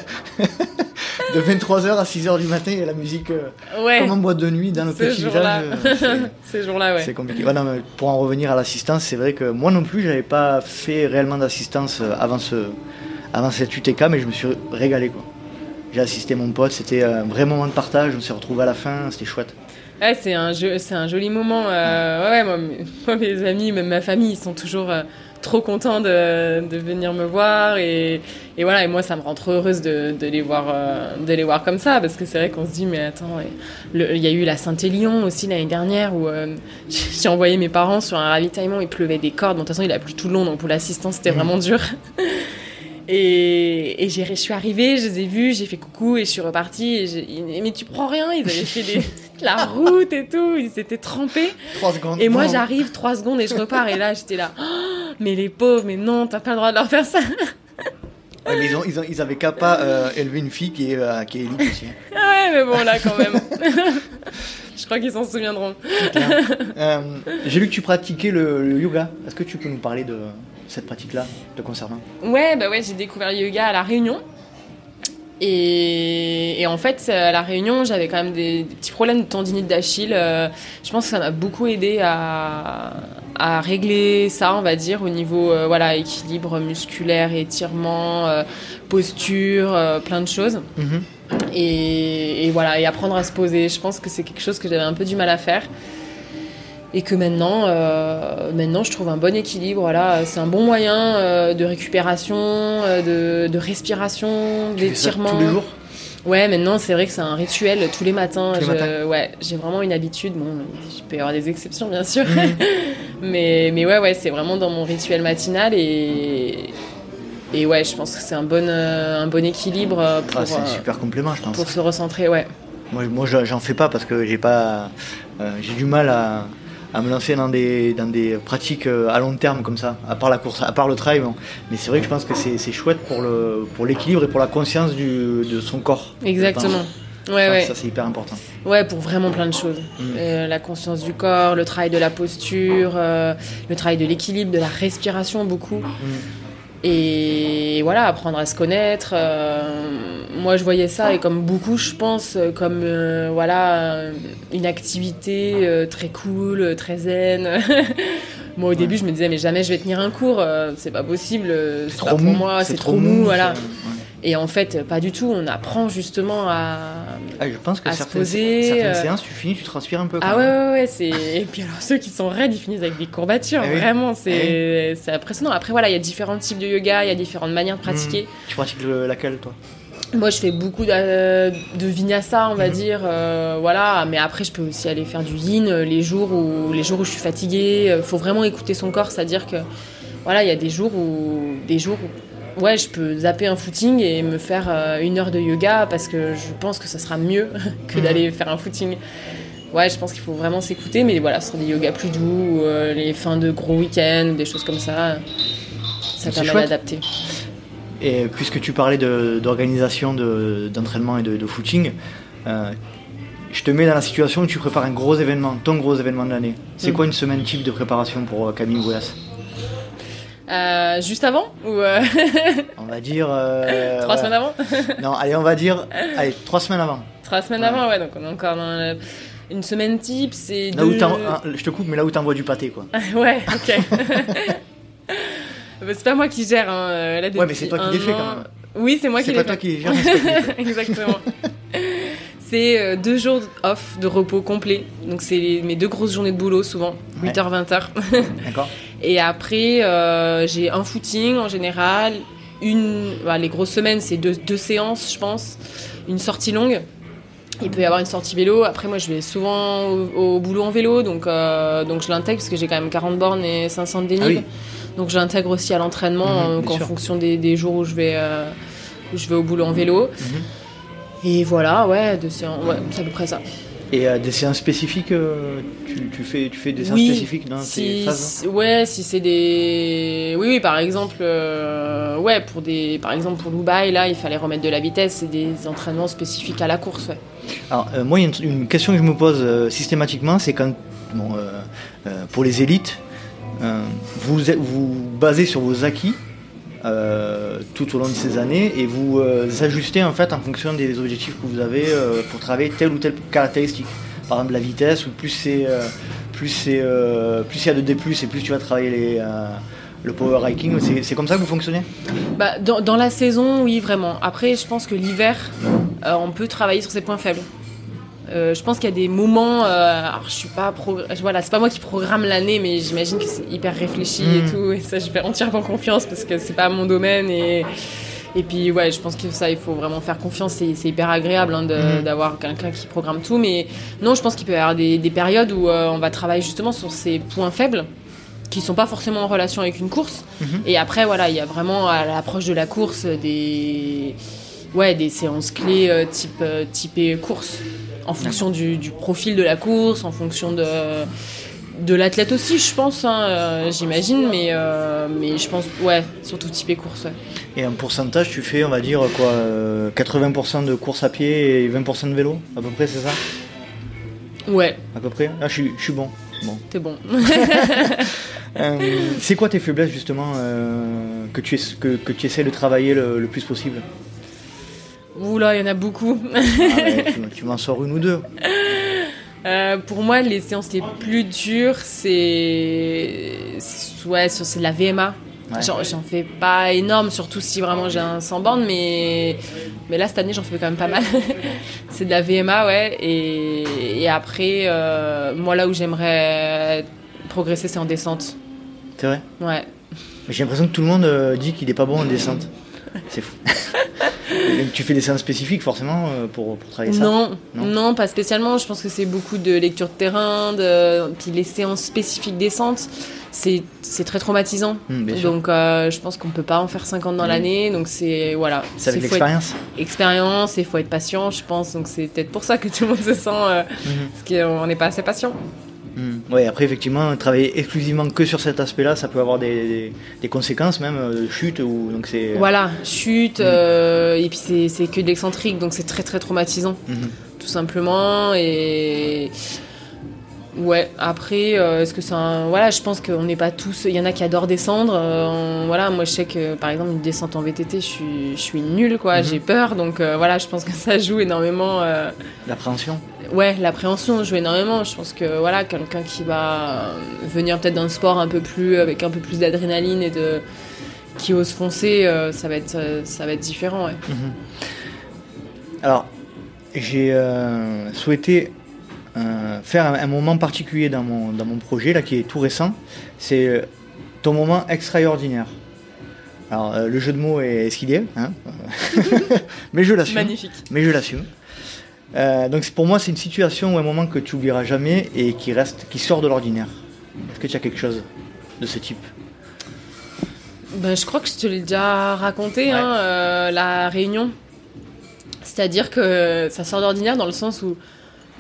de 23h à 6h du matin, il y a la musique euh, Ouais. comme en boîte de nuit dans le petit village. euh, <laughs> Ces jours-là, ouais. C'est compliqué. Mais pour en revenir à l'assistance, c'est vrai que moi non plus, j'avais pas fait réellement d'assistance euh, avant ce avant cette UTK, mais je me suis régalé quoi. J'ai assisté mon pote, c'était un vrai moment de partage, on s'est retrouvés à la fin, c'était chouette. Ouais, c'est un, jeu- c'est un joli moment. euh, ouais, moi, mes- <laughs> moi, mes amis, même ma famille, ils sont toujours euh, trop contents de, de venir me voir. Et, et voilà, et moi, ça me rend trop heureuse de, de, les, voir, euh, de les voir comme ça. Parce que c'est vrai qu'on se dit, mais attends, il y a eu la Saint-Élion aussi l'année dernière où euh, <laughs> j'ai envoyé mes parents sur un ravitaillement, il pleuvait des cordes. Bon, de toute façon, il a plu tout le long, donc pour l'assistance, c'était Mhm. vraiment dur. <laughs> Et, et j'ai- je suis arrivée, je les ai vus, j'ai fait coucou et je suis repartie. Et mais tu prends rien, ils avaient fait des, de <laughs> la route et tout, ils s'étaient trempés. 3 secondes. Et moi Bon. j'arrive trois secondes et je repars. Et là j'étais là, Oh, mais les pauvres, mais non, t'as pas le droit de leur faire ça. Ouais, mais ils, ont, ils, ont, ils avaient qu'à pas euh, élever une fille qui est, euh, qui est élite aussi. Ah ouais, mais bon là quand même. <laughs> je crois qu'ils s'en souviendront. Euh, J'ai lu que tu pratiquais le, le yoga. Est-ce que tu peux nous parler de cette pratique-là, te concernant Ouais, bah ouais, j'ai découvert le yoga à La Réunion. Et, et en fait, à La Réunion, j'avais quand même des, des petits problèmes de tendinite d'Achille. Euh, je pense que ça m'a beaucoup aidé à, à régler ça, on va dire, au niveau euh, voilà équilibre musculaire, étirement, euh, posture, plein de choses. Mhm. Et, et voilà, et apprendre à se poser. Je pense que c'est quelque chose que j'avais un peu du mal à faire. Et que maintenant, euh, maintenant, je trouve un bon équilibre. Voilà, c'est un bon moyen euh, de récupération, euh, de, de respiration, d'étirement. tous les jours? Ouais, maintenant, c'est vrai que c'est un rituel tous les matins. Tous les Je- matins. Ouais, j'ai vraiment une habitude. Bon, il peut y avoir des exceptions, bien sûr. Mhm. <laughs> mais, mais ouais, ouais, c'est vraiment dans mon rituel matinal et. Et ouais, je pense que c'est un bon, un bon équilibre euh, pour, Ah, C'est un super complément, je pense. pour se recentrer, ouais. Moi, moi je- j'en fais pas parce que j'ai pas, euh, j'ai du mal à, à me lancer dans des, dans des pratiques euh, à long terme comme ça, à part la course, à part le trail. bon. Mais c'est vrai que je pense que c'est chouette pour le, pour l'équilibre et pour la conscience du, de son corps. Exactement. Ouais, ouais. Ça c'est hyper important. Ouais, pour vraiment plein de choses. Mm. Euh, la conscience du corps, le travail de la posture, euh, le travail de l'équilibre, de la respiration beaucoup. Mm. Et voilà, apprendre à se connaître. euh, moi, je voyais ça, et comme beaucoup, je pense, euh, comme euh, voilà, une activité euh, très cool, très zen. <laughs> moi, au début, je me disais, mais jamais je vais tenir un cours, c'est pas possible, c'est pas pour moi, c'est trop mou, voilà. ouais. Et en fait, pas du tout. On apprend justement à, Ah, je pense que À se certaines, poser, certaines euh, séances, tu finis, tu transpires un peu. Ah quand ouais, même. ouais, ouais, c'est... Et puis alors ceux qui sont raides, ils finissent avec des courbatures, oui. vraiment, c'est... c'est impressionnant. Après voilà, il y a différents types de yoga, il y a différentes manières de pratiquer. Tu pratiques le- laquelle toi? Moi je fais beaucoup de, de vinyasa, on va Mhm. dire, euh, voilà, mais après je peux aussi aller faire du yin euh, les jours où, les jours où je suis fatiguée, euh, faut vraiment écouter son corps, c'est-à-dire que voilà, il y a des jours où... Des jours où Ouais, je peux zapper un footing et me faire euh, une heure de yoga parce que je pense que ça sera mieux <laughs> que Mhm. d'aller faire un footing. Ouais, je pense qu'il faut vraiment s'écouter, mais voilà, ce sera des yogas plus doux, euh, les fins de gros week-ends, des choses comme ça. Ça permet d'adapter. Et puisque tu parlais d'organisation, de- d'entraînement et de, de footing, euh, je te mets dans la situation où tu prépares un gros événement, ton gros événement de l'année. C'est Mm. quoi une semaine type de préparation pour Camille Boulas? Euh, juste avant Ou euh, On va dire. euh, trois semaines avant Non, allez, on va dire. Allez, trois semaines avant. Trois semaines Ouais. avant, ouais, donc on est encore dans une semaine type, c'est Là deux... hein, je te coupe, mais là où t'envoies du pâté, quoi. <laughs> ouais, ok. <laughs> Bah, c'est pas moi qui gère, hein, là, Ouais, mais c'est toi qui fais, an. quand même. Oui, c'est moi qui C'est les pas fais. toi qui c'est <laughs> fais. Exactement. C'est euh, deux jours off de repos complet. Donc, c'est mes deux grosses journées de boulot, souvent. Ouais. 8h, 20h. <laughs> D'accord Et après, euh, j'ai un footing en général. Une, bah, les grosses semaines, c'est deux, deux séances, je pense. Une sortie longue. Il peut y avoir une sortie vélo. Après, moi, je vais souvent au, au boulot en vélo. Donc, euh, donc je l'intègre parce que j'ai quand même 40 bornes et 500 de dénivelé. Ah Donc, j'intègre aussi à l'entraînement Mhm, en sûr. fonction des, des jours où je vais, euh, où je vais au boulot en vélo. Mhm. Et voilà, ouais, c'est à peu près ça. Et euh, des séances spécifiques, euh, tu, tu fais, tu fais des séances Oui, spécifiques dans si, phases si- ouais, si c'est des, oui, oui, par exemple, euh, ouais, pour des, par exemple pour Dubaï, là, il fallait remettre de la vitesse, c'est des entraînements spécifiques à la course, ouais. Alors, euh, moi, il y a une, une question que je me pose systématiquement, c'est quand, bon, pour les élites, vous vous basez sur vos acquis euh, tout au long de ces années et vous euh, ajustez en fait en fonction des objectifs que vous avez euh, pour travailler telle ou telle caractéristique. Par exemple, la vitesse, ou plus c'est plus plus il y a de D+, et plus tu vas travailler le power hiking. C'est- comme ça que vous fonctionnez? Bah, dans, dans la saison, oui, vraiment. Après, je pense que l'hiver, on peut travailler sur ses points faibles. Euh, je pense qu'il y a des moments. euh, alors, je suis pas. progr- Voilà, c'est pas moi qui programme l'année, mais j'imagine que c'est hyper réfléchi Mm. et tout. Et ça, je fais entièrement confiance parce que c'est pas mon domaine. Et, et puis, ouais, je pense que ça, il faut vraiment faire confiance. C'est hyper agréable hein, Mm. d'avoir quelqu'un qui programme tout. Mais non, je pense qu'il peut y avoir des, des périodes où euh, on va travailler justement sur ces points faibles qui sont pas forcément en relation avec une course. Mhm. Et après, voilà, il y a vraiment à l'approche de la course des, ouais, des séances clés euh, type, euh, typées course, en fonction du, du profil de la course, en fonction de, de l'athlète aussi, je pense, hein, euh, j'imagine, mais, euh, mais je pense, ouais, surtout typé course. ouais. Et en pourcentage, tu fais, on va dire, quoi, euh, 80% de course à pied et 20% de vélo, à peu près, c'est ça? Ouais. À peu près? Ah, je suis, je suis bon. Bon. T'es bon. <laughs> Euh, c'est quoi tes faiblesses justement euh, que, tu es, que, que, tu essaies de travailler le, le plus possible? Oula, il y en a beaucoup. ah ouais, tu, tu m'en sors une ou deux. <laughs> Euh, pour moi, les séances les plus dures, c'est ouais, c'est de la VMA. Ouais. J'en fais pas énorme, surtout si vraiment j'ai un sans bande, mais, mais là cette année j'en fais quand même pas mal. <laughs> c'est de la VMA, ouais. Et, et après, euh, moi là où j'aimerais progresser, c'est en descente. C'est vrai? Ouais. J'ai l'impression que tout le monde euh, dit qu'il est pas bon en descente. C'est fou. <laughs> tu fais des séances spécifiques forcément pour, pour travailler ça non, non, non, pas spécialement. Je pense que c'est beaucoup de lecture de terrain, de... puis les séances spécifiques descente, c'est très traumatisant. Mmh, donc euh, je pense qu'on peut pas en faire 50 dans mmh. l'année. Donc c'est voilà. C'est avec l'expérience. Expérience et il faut être patient, je pense. Donc c'est peut-être pour ça que tout le monde se sent euh, mmh. parce qu'on n'est pas assez patient. Mmh. Oui, après, effectivement, travailler exclusivement que sur cet aspect-là, ça peut avoir des, des, des conséquences, même de chute. Ou, donc c'est... Voilà, chute, mmh. euh, et puis c'est, que de l'excentrique, donc c'est très très traumatisant, mmh. tout simplement. Et. Ouais, après, euh, est-ce que c'est un. Voilà, je pense qu'on n'est pas tous. Il y en a qui adorent descendre. Euh, voilà, moi je sais que par exemple, une descente en VTT, je suis, je suis nulle, quoi. J'ai peur, donc euh, voilà, je pense que ça joue énormément. L'appréhension Ouais, l'appréhension joue énormément. Je pense que voilà, quelqu'un qui va venir peut-être d'un sport un peu plus avec un peu plus d'adrénaline et de qui ose foncer, euh, ça va être ça va être différent. Ouais. Mmh. Alors, j'ai euh, souhaité euh, faire un, un, moment particulier dans mon dans mon projet là qui est tout récent. C'est ton moment extraordinaire. Alors, le jeu de mots est ce qu'il est, hein <laughs> mais je l'assume. Magnifique. Mais je l'assume. Euh, donc pour moi, c'est une situation ou un moment que tu oublieras jamais et qui reste, qui sort de l'ordinaire. Est-ce que tu as quelque chose de ce type? Ben, Je crois que je te l'ai déjà raconté, ouais. hein, euh, la réunion. C'est-à-dire que ça sort d'ordinaire dans le sens où,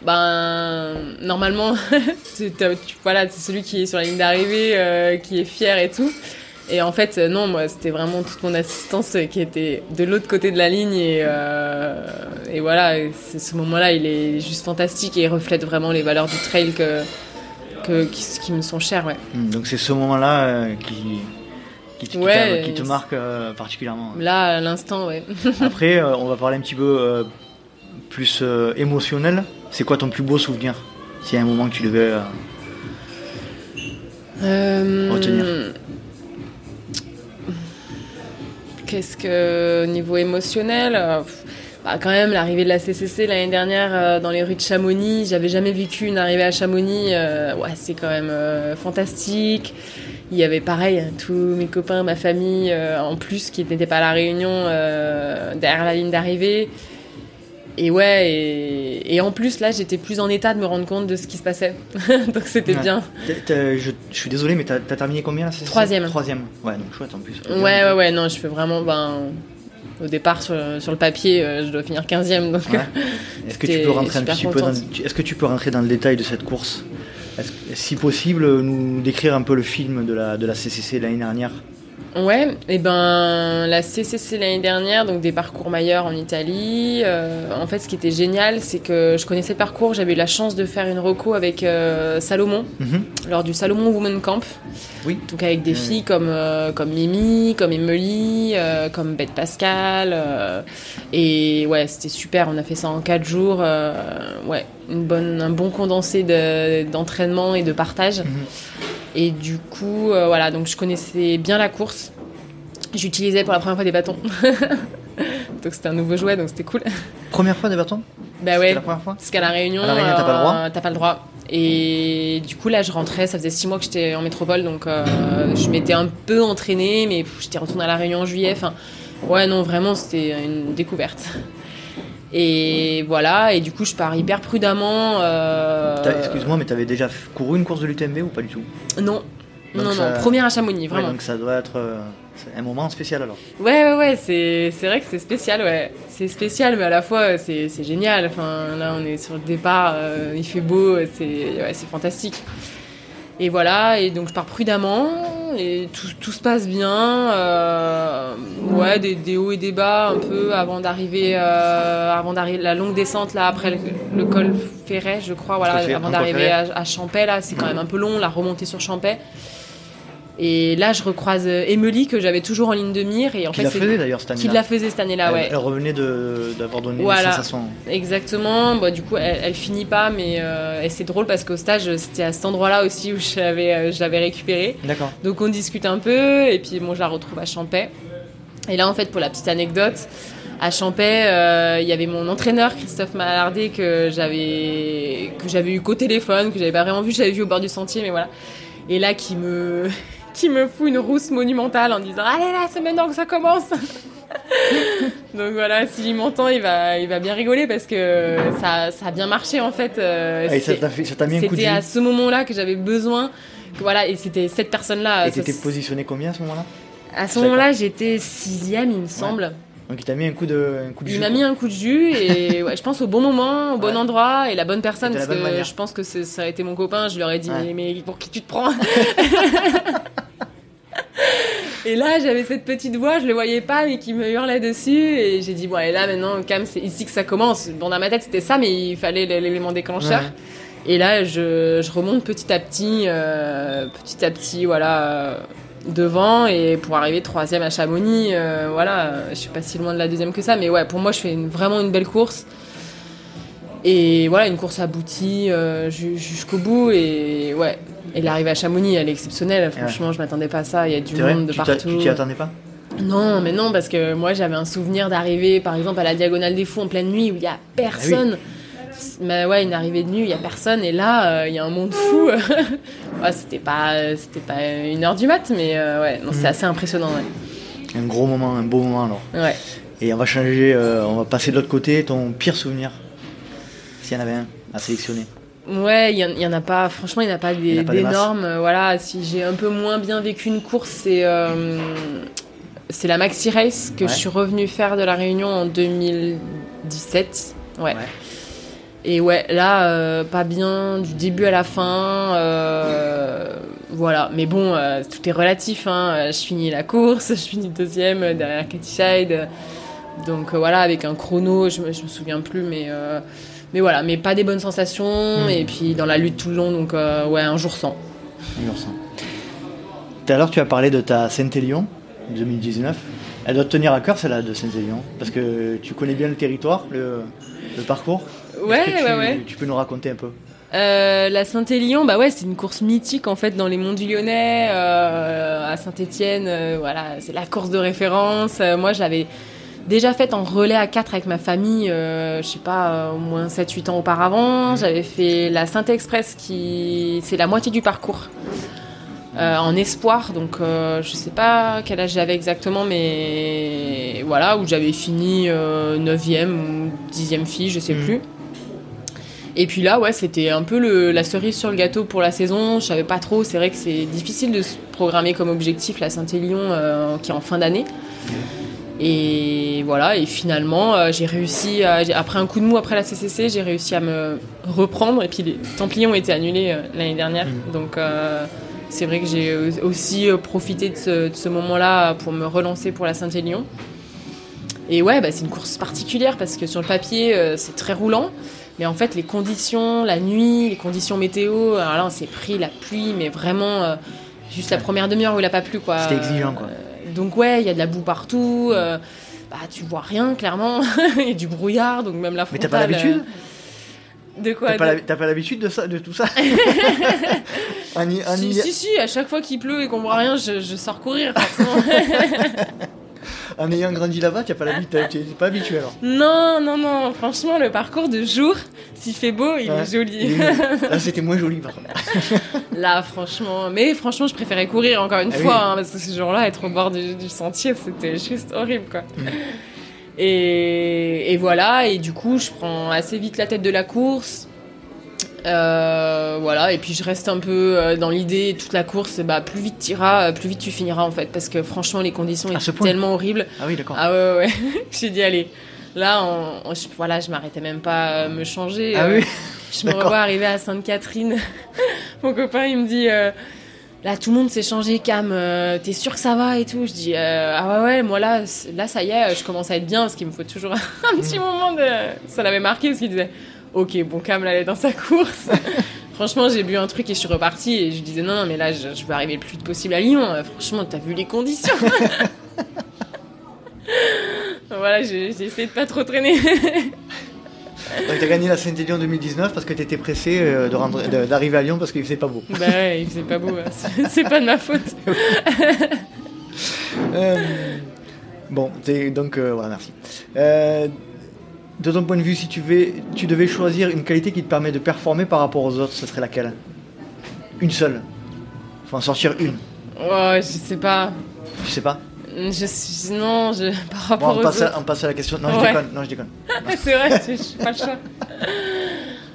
ben, normalement, <laughs> tu, tu, voilà, c'est celui qui est sur la ligne d'arrivée, euh, qui est fier et tout. Et en fait, non, moi, c'était vraiment toute mon assistance qui était de l'autre côté de la ligne. Et, euh, et voilà, ce moment-là, il est juste fantastique et il reflète vraiment les valeurs du trail que, que, qui, qui me sont chères. Ouais. Donc c'est ce moment-là euh, qui, qui, qui, ouais, qui te marque euh, particulièrement. Là, à l'instant, ouais. <laughs> Après, euh, on va parler un petit peu euh, plus émotionnel. C'est quoi ton plus beau souvenir S'il y a un moment que tu devais retenir? Qu'est-ce que niveau émotionnel euh, bah, quand même l'arrivée de la CCC l'année dernière euh, dans les rues de Chamonix, j'avais jamais vécu une arrivée à Chamonix. Euh, ouais, c'est quand même euh, fantastique. Il y avait pareil tous mes copains, ma famille en plus qui n'étaient pas à la réunion derrière la ligne d'arrivée. Et ouais, et, et, en plus, là, j'étais plus en état de me rendre compte de ce qui se passait. <laughs> Donc c'était ouais. bien. Je, je, suis désolé, mais t'as as terminé combien là Troisième. Troisième. Ouais, donc chouette en plus. Ouais, ouais, ouais, non, je fais vraiment. Ben, au départ, sur, sur le papier, euh, je dois finir 15e. Donc, ouais. <laughs> Est-ce que, tu peux rentrer un petit peu dans, est-ce que tu peux rentrer dans le détail de cette course? Si possible, nous décrire un peu le film de la, de la CCC l'année dernière? Ouais, et ben la CCC l'année dernière, donc des parcours Mailleur en Italie. Euh, en fait, ce qui était génial, c'est que je connaissais le parcours, j'avais eu la chance de faire une reco avec euh, Salomon Mhm. mm -hmm. lors du Salomon Women Camp. Oui. Donc avec des filles comme euh, comme Mimi, comme Emily, comme Bette Pascal. et ouais, c'était super. On a fait ça en quatre jours. ouais, une bonne, un bon condensé d'entraînement de, et de partage. Mhm. Et du coup, euh, voilà, donc je connaissais bien la course. J'utilisais pour la première fois des bâtons. <laughs> donc c'était un nouveau jouet, donc c'était cool. Première fois des bâtons? Bah ouais. la première fois? Parce qu'à la Réunion, à la Réunion t'as pas le droit? euh, T'as pas le droit. Et du coup, là, je rentrais, ça faisait six mois que j'étais en métropole, donc euh, je m'étais un peu entraînée, mais j'étais retournée à la Réunion en juillet. Enfin, ouais, non, vraiment, c'était une découverte. Et voilà, et du coup, je pars hyper prudemment. Euh... Excuse-moi, mais t'avais déjà couru une course de l'UTMB ou pas du tout? Non. Donc non, ça... non, première à Chamonix, vraiment. Ouais, donc ça doit être euh, un moment spécial alors. Ouais, ouais, ouais, c'est, vrai que c'est spécial, ouais. C'est spécial, mais à la fois, c'est, c'est génial. Enfin, là, on est sur le départ, euh, il fait beau, c'est, ouais, c'est fantastique. Et voilà, et donc je pars prudemment, et tout, tout se passe bien. Euh, ouais, des, des, hauts et des bas un peu avant d'arriver, euh, avant d'arriver la longue descente là après le, le col Ferret, je crois, voilà, avant d'arriver à, à Champais là, c'est quand même un peu long la remontée sur Champais. Et là, je recroise euh, Emily que j'avais toujours en ligne de mire et en Qui fait la faisait d'ailleurs cette année qui la faisait cette année-là, ouais. elle revenait d'avoir donné Voilà. des sensations. Exactement. Bah, du coup, elle, elle finit pas, mais euh, et c'est drôle parce qu'au stage, c'était à cet endroit-là aussi où je l'avais, euh, je l'avais récupérée. D'accord. Donc on discute un peu, et puis bon, je la retrouve à Champais. Et là, en fait, pour la petite anecdote, à Champais, euh, il y avait mon entraîneur Christophe Malardé que j'avais que j'avais eu qu'au téléphone, que j'avais pas vraiment vu, j'avais vu au bord du sentier, mais voilà. Et là, qui me qui me fout une rousse monumentale en disant allez là, c'est maintenant que ça commence. <laughs> Donc voilà, s'il m'entend, il va, il va bien rigoler parce que ça, ça a bien marché en fait. Euh, Ah, et ça c'est- t'a fait- ça t'a mis un coup de c'était à ce moment-là que j'avais besoin. que Voilà, et c'était cette personne-là. Et t'étais positionné combien à ce moment-là? À ce moment-là, j'étais sixième, il me semble. Donc il t'a mis un coup de, un coup de Il jus, m'a mis un coup de jus et <laughs> ouais, je pense au bon moment, au bon Ouais. endroit et la bonne personne Et de la parce bonne que manière. je pense que ça a été mon copain. Je leur ai dit Ouais. mais, mais pour qui tu te prends <laughs> Et là, j'avais cette petite voix, je le voyais pas, mais qui me hurlait dessus. Et j'ai dit, bon, et là, maintenant, Cam, c'est ici que ça commence. Bon, dans ma tête, c'était ça, mais il fallait l'élément déclencheur. Et là, je, je remonte petit à petit, euh, petit à petit, voilà, devant. Et pour arriver troisième à Chamonix, euh, voilà, je suis pas si loin de la deuxième que ça. Mais ouais, pour moi, je fais une- vraiment une belle course. Et voilà, une course aboutie euh, ju- jusqu'au bout. Et ouais, et l'arrivée à Chamonix, elle est exceptionnelle. Franchement, je m'attendais pas à ça. Il y a du monde de Tu partout. Tu t'y attendais pas? Non, mais non, parce que moi j'avais un souvenir d'arriver par exemple à la Diagonale des Fous en pleine nuit où il y a personne. Mais ouais, une arrivée de nuit, il y a personne, et là euh, il y a un monde fou. <laughs> ouais, c'était pas, c'était pas une heure du mat, mais euh, ouais, non, c'est Mhm. assez impressionnant. Ouais. Un gros moment, un beau moment alors. ouais. Et on va changer, euh, on va passer de l'autre côté. Ton pire souvenir, s'il y en avait un à sélectionner. Ouais, il y, en- il y en a pas. Franchement, il n'y en a pas des- a pas des masses. d'énormes. Euh, Voilà, si j'ai un peu moins bien vécu une course, c'est euh, c'est la Maxi Race que Ouais. je suis revenue faire de la Réunion en 2017. Ouais. Ouais. Et ouais, là, euh, pas bien du début à la fin. euh, voilà, mais bon, euh, tout est relatif. Hein. Je finis la course, <laughs> je finis deuxième derrière Scheid. Donc voilà, avec un chrono, je me, je me souviens plus, mais, mais voilà, mais pas des bonnes sensations. Hmm. Et puis dans la lutte tout le long, donc ouais, un jour sans. Un jour sans. Tout à l'heure, tu as parlé de ta Saint-Élion 2019. Elle doit te tenir à cœur, celle-là de Saint-Élion, parce que tu connais bien le territoire, le, le parcours? Ouais, tu, ouais. Tu peux nous raconter un peu? Euh, la Saint-Élion, bah ouais, c'est une course mythique en fait dans les monts du Lyonnais, euh, à Saint-Étienne. voilà, c'est la course de référence. Euh, moi, j'avais déjà faite en relais à 4 avec ma famille, euh, je sais pas, euh, au moins 7-8 ans auparavant. J'avais fait la Saint-Express qui, c'est la moitié du parcours. euh, en espoir, donc euh, je sais pas quel âge j'avais exactement, mais voilà, où j'avais fini euh, 9e ou 10e fille, je sais Mhm. plus. Et puis là, ouais, c'était un peu le- la cerise sur le gâteau pour la saison. Je savais pas trop. C'est vrai que c'est difficile de se programmer comme objectif la Saint-Élion euh, qui est en fin d'année. Et voilà. Et finalement, euh, j'ai réussi. à- après un coup de mou après la CCC, j'ai réussi à me reprendre. Et puis les Templiers ont été annulés euh, l'année dernière. Mhm. Donc euh, c'est vrai que j'ai aussi profité de ce, moment-là pour me relancer pour la Saint-Élion. Et ouais, bah, c'est une course particulière parce que sur le papier, c'est très roulant. Mais en fait, les conditions, la nuit, les conditions météo, alors là, on s'est pris la pluie, mais vraiment euh, juste la première demi-heure où il n'a pas plu, quoi. C'était exigeant, quoi. Euh, donc ouais, il y a de la boue partout. euh, bah, tu vois rien, clairement. <laughs> Il y a du brouillard, donc même la Mais frontale... t'as pas l'habitude euh, De quoi T'as pas de- pas l'habitude de, ça, de tout ça <laughs> y- en si, si, si, à chaque fois qu'il pleut et qu'on voit rien, je, je sors courir, forcément. <laughs> En ayant grandi là-bas, tu n'es pas, pas habitué alors non, non, non, franchement, le parcours de jour, s'il fait beau, il Ouais, est joli. Là, c'était moins joli par contre. <laughs> Là, franchement, mais franchement, je préférais courir encore une Ah fois, oui. hein, parce que ce jour-là, être au bord du, du sentier, c'était juste horrible, quoi. Mm. Et, et voilà, et du coup, je prends assez vite la tête de la course. Euh, voilà, et puis je reste un peu euh, dans l'idée, toute la course, bah, plus vite tu iras, euh, plus vite tu finiras en fait, parce que franchement, les conditions ce étaient tellement horribles. Ah oui, d'accord. Ah ouais, ouais, <laughs> j'ai dit, allez, là, on, on- je, voilà, je m'arrêtais même pas à me changer. Ah euh, oui je me revois arriver à Sainte-Catherine. <laughs> Mon copain, il me dit euh, Là, tout le monde s'est changé, Cam, euh, t'es sûr que ça va et tout Je dis, euh, ah ouais, ouais, moi là, là, ça y est, je commence à être bien, parce qu'il me faut toujours <laughs> un petit moment de. Ça l'avait marqué, parce qu'il disait, ok, bon, Cam, là, elle est dans sa course. <laughs> Franchement, j'ai bu un truc et je suis repartie, et je disais, non, non, mais là, je, je veux arriver le plus vite possible à Lyon. Euh, Franchement, t'as vu les conditions <laughs> Voilà, j'ai j'ai essayé de pas trop traîner. Donc, t'as gagné la Saint-Élion 2019 parce que t'étais pressé euh, de rendre- de- d'arriver à Lyon parce qu'il faisait pas beau. bah ouais, il faisait pas beau, hein. <laughs> c'est c'est pas de ma faute. Euh, bon, t'es- donc euh, voilà, merci. Euh, de ton point de vue, si tu, vais, tu devais choisir une qualité qui te permet de performer par rapport aux autres, ce serait laquelle? Une seule. Faut en sortir une. Oh, je sais pas. Je sais pas? Je suis. Non, je... <laughs> par Bon, rapport on aux passe, autres. à, on passe à la question. Non, je déconne. Non, je déconne. <laughs> c'est vrai, je n'ai pas le choix.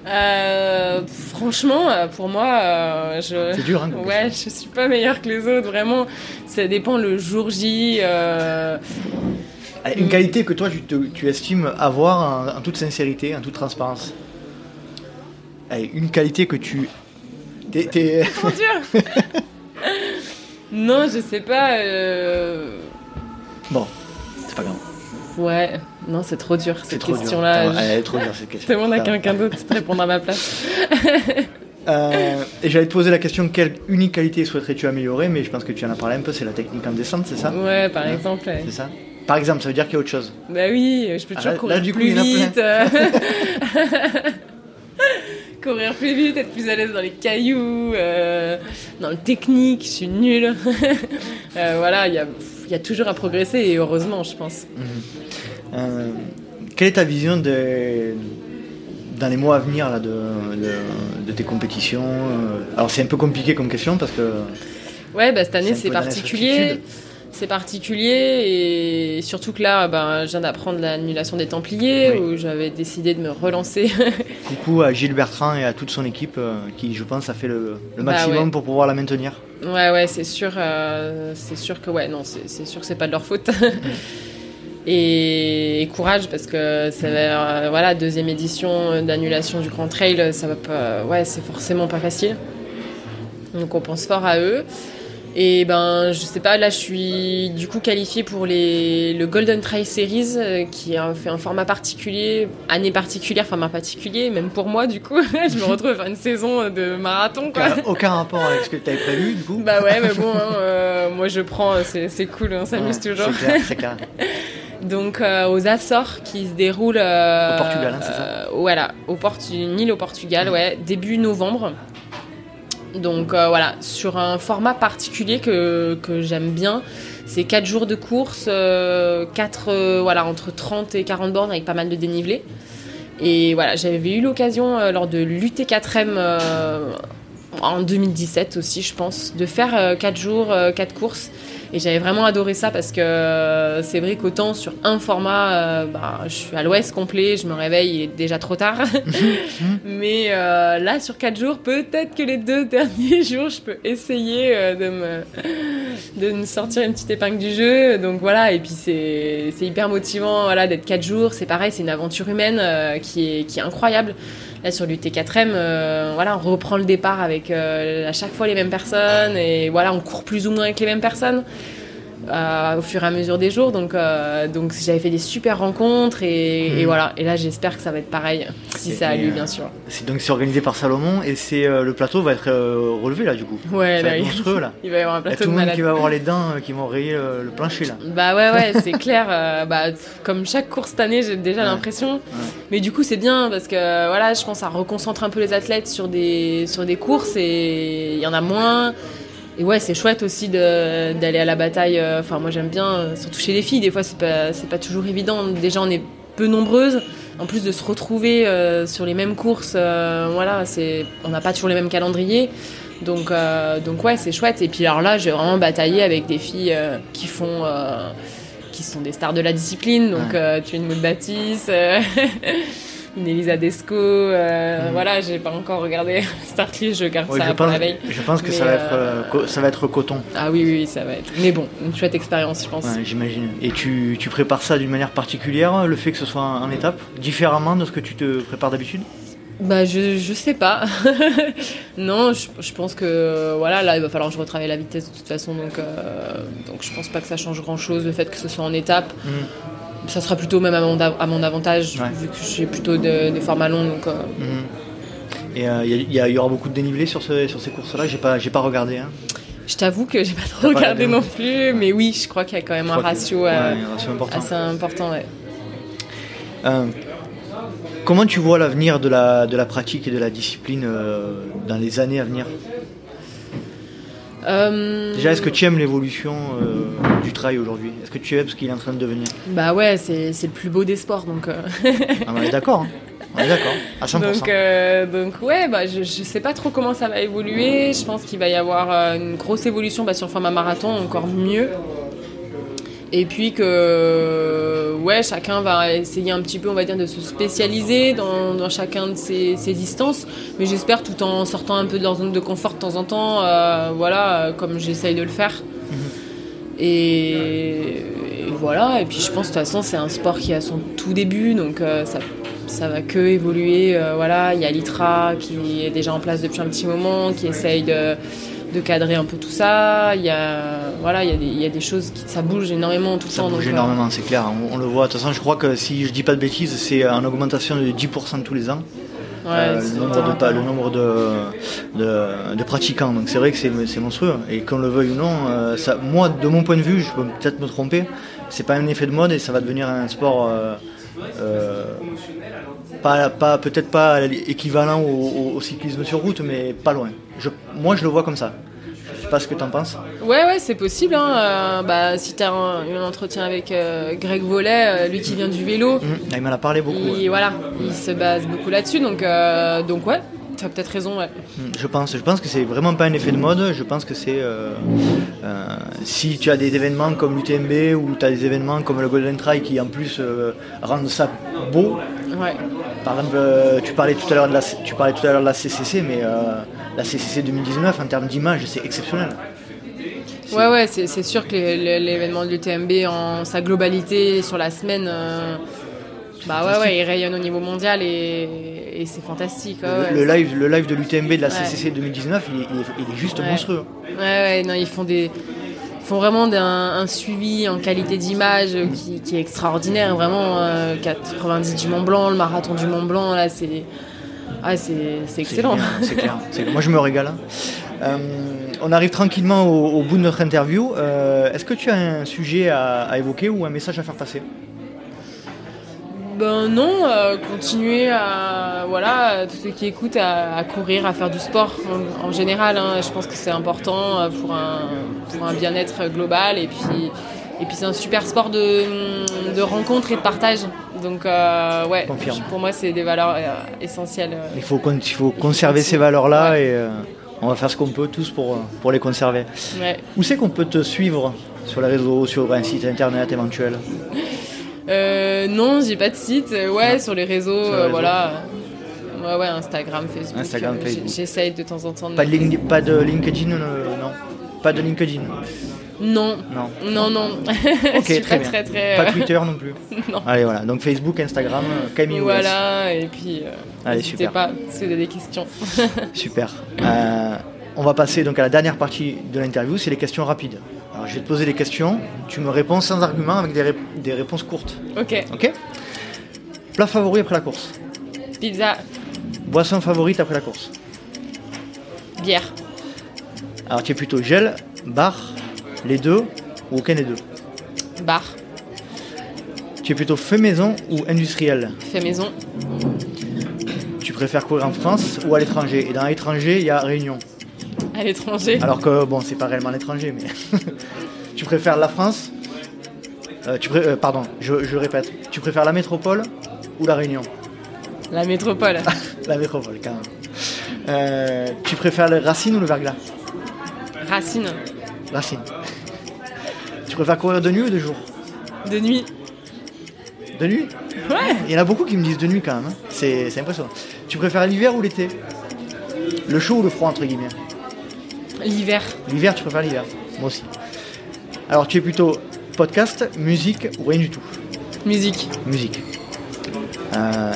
Euh, franchement, euh, pour moi, euh, je. C'est dur, hein, Ouais, je suis pas meilleure que les autres, vraiment. Ça dépend le jour J. euh, Une qualité que toi, tu, te- tu estimes avoir en, en toute sincérité, en toute transparence. Allez, une qualité que tu. t'es- t'es- <laughs> Trop dur <laughs> Non, je sais pas. euh, Bon, c'est pas grave. Ouais, non, c'est trop dur cette question-là. Elle est trop dure cette question. <laughs> Demande à quelqu'un d'autre de répondre à ma place. Euh, et j'allais te poser la question quelle unique qualité souhaiterais-tu améliorer? Mais je pense que tu en as parlé un peu, c'est la technique en descente, c'est ça? Ouais, par exemple. ouais. C'est ça? Par exemple, ça veut dire qu'il y a autre chose. Bah oui, je peux Ah, toujours là- courir là, du coup, plus a vite. <laughs> courir plus vite, être plus à l'aise dans les cailloux, euh, dans le technique, je suis nulle. <laughs> Euh, voilà, il y a, il y a toujours à progresser et heureusement, je pense. Euh, quelle est ta vision de, dans les mois à venir là, de, de- de tes compétitions? Alors c'est un peu compliqué comme question parce que Ouais, bah, cette année, C'est particulier. C'est particulier et surtout que là, ben, je viens d'apprendre l'annulation des Templiers Oui. où j'avais décidé de me relancer. <laughs> coucou à Gilles Bertrand et à toute son équipe euh, qui je pense a fait le, le Bah maximum ouais. pour pouvoir la maintenir. Ouais, ouais, c'est sûr, euh, c'est sûr que ouais, non, c'est sûr que c'est pas de leur faute. <laughs> et, et courage parce que c'est euh, voilà deuxième édition d'annulation du Grand Trail, ça va pas, ouais, c'est forcément pas facile. Donc on pense fort à eux. Et ben, je sais pas, là je suis du coup qualifiée pour les, le Golden Trail Series euh, qui a fait un format particulier, année particulière, format particulier, même pour moi du coup. <laughs> je me retrouve à faire une saison de marathon quoi. Aucun, aucun rapport avec ce que tu avais prévu du coup. Bah ouais, mais bon, hein, euh, moi je prends, c'est c'est cool, on s'amuse Ouais, toujours. C'est clair, c'est clair. <laughs> Donc euh, aux Açores qui se déroulent euh, Au Portugal, hein, c'est ça euh, Voilà, au une île au Portugal, ouais, début novembre. Donc euh, voilà, sur un format particulier que, j'aime bien, c'est 4 jours de course, 4 voilà, entre 30 et 40 bornes avec pas mal de dénivelé. Et voilà, j'avais eu l'occasion euh, lors de l'UT4M euh, en 2017 aussi, je pense, de faire 4 jours, 4 courses. Et j'avais vraiment adoré ça parce que euh, c'est vrai qu'autant sur un format, euh, bah, je suis à l'ouest complet, je me réveille, il est déjà trop tard. <laughs> Mais euh, là, sur 4 jours, peut-être que les deux <laughs> derniers jours, je peux essayer euh, de, me, de me sortir une petite épingle du jeu. Donc voilà, et puis c'est hyper motivant voilà, d'être 4 jours. C'est pareil, c'est une aventure humaine qui, est, qui est incroyable. Là, sur l'UT4M, euh, voilà, on reprend le départ avec euh, à chaque fois les mêmes personnes et voilà, on court plus ou moins avec les mêmes personnes euh, au fur et à mesure des jours. Donc, euh, donc j'avais fait des super rencontres et, Mhm. et voilà. Et là, j'espère que ça va être pareil, si Et- ça a lieu, euh, bien sûr. C'est donc c'est organisé par Salomon et c'est le plateau va être relevé là du coup. Ouais, ça va là, être il- monstrueux là. <laughs> il va y avoir un plateau tout le monde qui va avoir les dents qui vont rayer le plancher là. Bah ouais, ouais, <laughs> c'est clair. bah, comme chaque course cette année, j'ai déjà Ouais. l'impression. Mais du coup, c'est bien parce que voilà, je pense ça reconcentre un peu les athlètes sur des, sur des courses et il y en a moins. Et ouais, c'est chouette aussi d'aller à la bataille. euh, Enfin, moi j'aime bien, euh, surtout chez les filles, des fois c'est pas, c'est pas toujours évident. Déjà, on est peu nombreuses. En plus de se retrouver euh, sur les mêmes courses, euh, voilà, c'est, on n'a pas toujours les mêmes calendriers. Donc, euh, donc ouais, c'est chouette. Et puis alors là, j'ai vraiment bataillé avec des filles euh, qui font, euh, qui sont des stars de la discipline. Donc Ouais. euh, tu es une Baptiste, euh, <laughs> une Elisa Desco. euh, Mhm. Voilà, j'ai pas encore regardé <laughs> Startlist, je garde Oui, ça je, pour pense, la veille. je pense que Mais, ça, va être, euh, euh, ça va être coton, Ah oui, oui, oui, ça va être. Mais bon, une chouette expérience, je pense. Ouais, j'imagine. Et tu, tu prépares ça d'une manière particulière, le fait que ce soit en, étape, différemment de ce que tu te prépares d'habitude? Bah je, je sais pas. <laughs> non, je, je pense que voilà, là il va falloir que je retravaille la vitesse de toute façon, donc, euh, donc je pense pas que ça change grand chose le fait que ce soit en étape. Mhm. Ça sera plutôt même à mon, à mon avantage Ouais. vu que j'ai plutôt de- des formats longs. Donc, euh, Mhm. Et euh, il y, il y aura beaucoup de dénivelé sur, ce- sur ces courses-là? J'ai pas, pas regardé. Hein. je t'avoue que j'ai pas trop regardé non plus, mais oui, je crois qu'il y a quand même un que- ouais, euh, un ratio important. assez important. Euh, comment tu vois l'avenir de la, de la pratique et de la discipline euh, dans les années à venir? Euh, Déjà, est-ce que tu aimes l'évolution euh, du trail aujourd'hui? Est-ce que tu aimes ce qu'il est en train de devenir? Bah ouais, c'est le plus beau des sports, donc. euh, Ah, On est d'accord. hein. On est d'accord. À 100%. Donc, euh, donc ouais, bah, je, je sais pas trop comment ça va évoluer. Je pense qu'il va y avoir une grosse évolution bah, sur le format marathon, encore mieux. Et puis que ouais, chacun va essayer un petit peu, on va dire, de se spécialiser dans, dans chacun de ses, ses distances. Mais j'espère tout en sortant un peu de leur zone de confort de temps en temps, euh, voilà, comme j'essaye de le faire. Et, et voilà, et puis je pense de toute façon c'est un sport qui a son tout début, donc euh, ça, ça va que évoluer. euh, voilà, il y a l'ITRA qui est déjà en place depuis un petit moment, qui essaye de, de cadrer un peu tout ça. Il y a, voilà, il y a des, il y a des choses qui ça bouge énormément tout le Ça temps. bouge donc, euh, énormément, c'est clair. On, on le voit. De toute façon, je crois que si je dis pas de bêtises, c'est en augmentation de 10% tous les ans. ouais, euh, le nombre, de, le nombre de, de, de pratiquants. Donc c'est vrai que c'est c'est monstrueux. Et qu'on le veuille ou non, euh, ça, moi, de mon point de vue, je peux peut-être me tromper, c'est pas un effet de mode et ça va devenir un sport. euh, pas, pas, peut-être pas équivalent au cyclisme sur route, mais pas loin. Je, moi, je le vois comme ça. Je sais pas ce que tu en penses. Ouais, ouais, c'est possible. Hein. euh, bah, si tu as un, eu un entretien avec euh, Greg Vollet, euh, lui qui vient du vélo, Mhm. Il m'en a parlé beaucoup. il, ouais. voilà, il se base beaucoup là-dessus. Donc, donc ouais, tu as peut-être raison. Ouais. Mm, Je pense, je pense que c'est vraiment pas un effet de mode. Je pense que c'est euh, euh, si tu as des événements comme l'UTMB ou tu as des événements comme le Golden Trail qui en plus euh, rendent ça beau. Ouais. Par exemple, tu parlais tout à l'heure de la, tu parlais tout à l'heure de la CCC, mais la CCC 2019 en termes d'image, c'est exceptionnel. Ouais, ouais, c'est sûr que l'événement de l'UTMB en sa globalité sur la semaine, euh, bah ouais, ouais, il rayonne au niveau mondial et, et c'est fantastique. ouais, Le, ouais. le live, le live de l'UTMB de la. CCC 2019, il est, il est- il est juste monstrueux. Ouais, ouais, non, ils font des. ils font vraiment un suivi en qualité d'image qui, qui est extraordinaire. Vraiment, euh, 90 du Mont Blanc, le marathon du Mont Blanc, là, c'est. Ah, c'est c'est excellent. bien, C'est clair. c'est- Moi, je me régale. hein. Euh, on arrive tranquillement au, au bout de notre interview. Euh, Est-ce que tu as un sujet à, à évoquer ou un message à faire passer? Ben non, euh, continuer à voilà tous ceux qui écoutent à, à courir, à faire du sport en, en général. hein. je pense que c'est important pour un pour un bien-être global et puis et puis c'est un super sport de, de rencontre et de partage. Donc euh, ouais, Confirme. pour moi c'est des valeurs euh, essentielles. euh. Il faut, il faut conserver ces valeurs-là et euh, on va faire ce qu'on peut tous pour, pour les conserver. Ouais. Où c'est qu'on peut te suivre sur les réseaux, sur un site internet éventuel? Euh, non, j'ai pas de site. Ouais, sur les réseaux, Sur les réseaux. voilà. Ouais, ouais, Instagram, Facebook. Instagram, Facebook. J'essaye de temps en temps. de pas de, pas LinkedIn Non. Pas de LinkedIn Non, Non. non, non. Ok, <laughs> très pas bien. très très. Pas euh, Twitter non plus <laughs> Non. Allez, voilà. Donc Facebook, Instagram, euh, Camille. Voilà, et puis euh, Allez, n'hésitez pas si vous avez des questions. <laughs> Super. Euh, on va passer donc à la dernière partie de l'interview, c'est les questions rapides. Alors je vais te poser des questions, tu me réponds sans argument avec des réponses courtes. ok, Ok? Plat favori après la course? Pizza, Boisson favorite après la course? Bière, Alors tu es plutôt gel, bar, les deux ou aucun des deux bar, Tu es plutôt fait maison ou industriel fait maison, Tu préfères courir en France ou à l'étranger? Et dans l'étranger, il y a Réunion. à l'étranger, Alors que bon, c'est pas réellement l'étranger, mais <laughs> tu préfères la France? Euh, tu pré- euh, Pardon, je, je répète. Tu préfères la métropole ou la Réunion? La métropole, <laughs> La métropole, quand même. Euh, tu préfères le racine ou le verglas? Racine, Racine. Tu préfères courir de nuit ou de jour de nuit. De nuit Ouais, Il y en a beaucoup qui me disent de nuit quand même. hein. C'est c'est impressionnant. Tu préfères l'hiver ou l'été? Le chaud ou le froid, entre guillemets? L'hiver, L'hiver, tu préfères l'hiver Moi aussi. Alors, tu es plutôt podcast, musique ou rien du tout? Musique, Musique. Euh,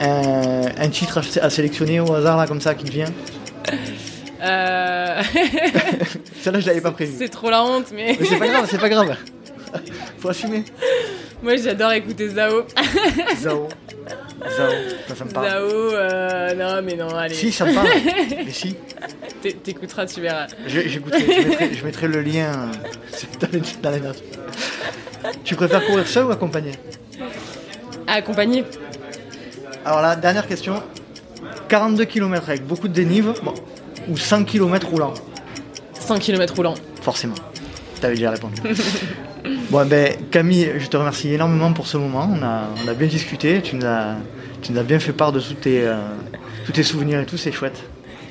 un, un titre à, à sélectionner au hasard là comme ça qui te vient? Euh, <laughs> Celle-là je l'avais pas prévu. c'est trop la honte, mais Mais c'est pas grave, c'est pas grave. <laughs> Faut assumer. moi j'adore écouter Zao. Zao. <laughs> Zao. Ça, ça me parle. Zao, euh, non mais non, allez, Si, ça me parle. <laughs> Mais si. t'é- t'écouteras, tu verras. Je- J'écouterai, je mettrai, je mettrai le lien euh, dans les, dans les notes. Tu préfères courir seul ou accompagné? Accompagné. Alors la dernière question. 42 km avec beaucoup de dénive bon, ou 100 km roulant 100 km roulant. Forcément. T'avais déjà répondu. <laughs> bon ben Camille, je te remercie énormément pour ce moment. On a, on a bien discuté. Tu nous as, tu nous as bien fait part de tous tes, euh, tous tes souvenirs et tout. C'est chouette.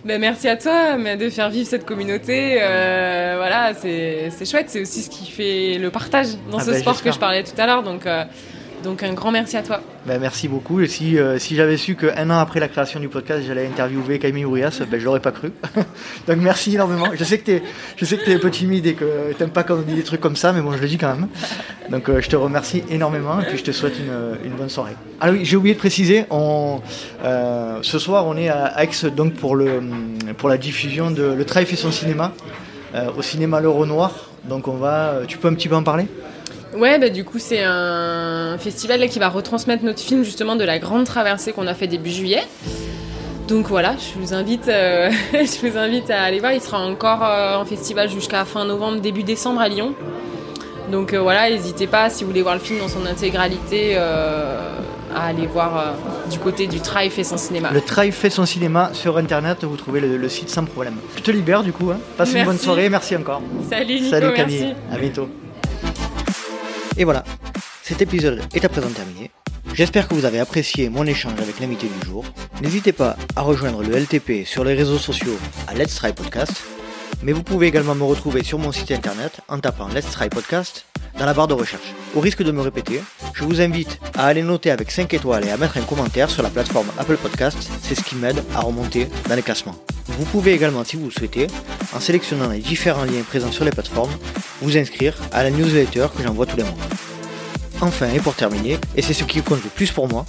Ben, merci à toi mais de faire vivre cette communauté. euh, voilà, c'est c'est chouette. C'est aussi ce qui fait le partage dans Ah ce ben, sport que je parlais tout à l'heure. Donc, euh, donc un grand merci à toi. Ben, merci beaucoup. Et si, euh, si j'avais su qu'un an après la création du podcast, j'allais interviewer Camille Ourias, ben, je l'aurais pas cru. <laughs> Donc merci énormément. Je sais que sais que t'es un peu timide et que t'aimes pas quand on dit des trucs comme ça, mais bon, je le dis quand même. Donc euh, je te remercie énormément et puis je te souhaite une, bonne soirée. Ah oui, j'ai oublié de préciser, euh, ce soir on est à Aix donc pour le, pour la diffusion de Le Trail fait son cinéma au cinéma Le Renoir. Donc on va, tu peux un petit peu en parler? Ouais, bah, du coup, c'est un festival là, qui va retransmettre notre film justement de la grande traversée qu'on a fait début juillet. Donc voilà, je vous invite, euh, <laughs> je vous invite à aller voir. Il sera encore euh, en festival jusqu'à fin novembre, début décembre à Lyon. Donc euh, voilà, n'hésitez pas si vous voulez voir le film dans son intégralité à aller voir du côté du Trail fait son cinéma. Le Trail fait son cinéma sur internet, vous trouvez le, le site sans problème. Je te libère du coup, hein. passe une Merci. bonne soirée, merci encore. Salut Nico, Salut merci. Camille, à bientôt. Et voilà, cet épisode est à présent terminé. J'espère que vous avez apprécié mon échange avec l'invité du jour. N'hésitez pas à rejoindre le LTP sur les réseaux sociaux à Let's Try Podcast. Mais vous pouvez également me retrouver sur mon site internet en tapant Let's Try Podcast dans la barre de recherche. Au risque de me répéter, je vous invite à aller noter avec 5 étoiles et à mettre un commentaire sur la plateforme Apple Podcast, c'est ce qui m'aide à remonter dans les classements. Vous pouvez également, si vous le souhaitez, en sélectionnant les différents liens présents sur les plateformes, vous inscrire à la newsletter que j'envoie tous les mois. Enfin, et pour terminer, et c'est ce qui compte le plus pour moi,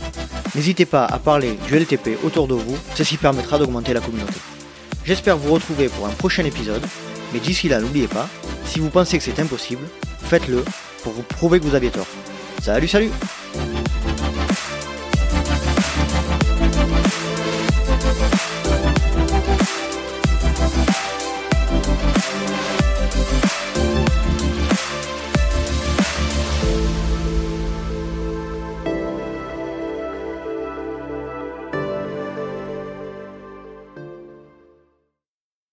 n'hésitez pas à parler du LTP autour de vous, ceci permettra d'augmenter la communauté. J'espère vous retrouver pour un prochain épisode, mais d'ici là, n'oubliez pas, si vous pensez que c'est impossible, faites-le pour vous prouver que vous aviez tort. Salut, salut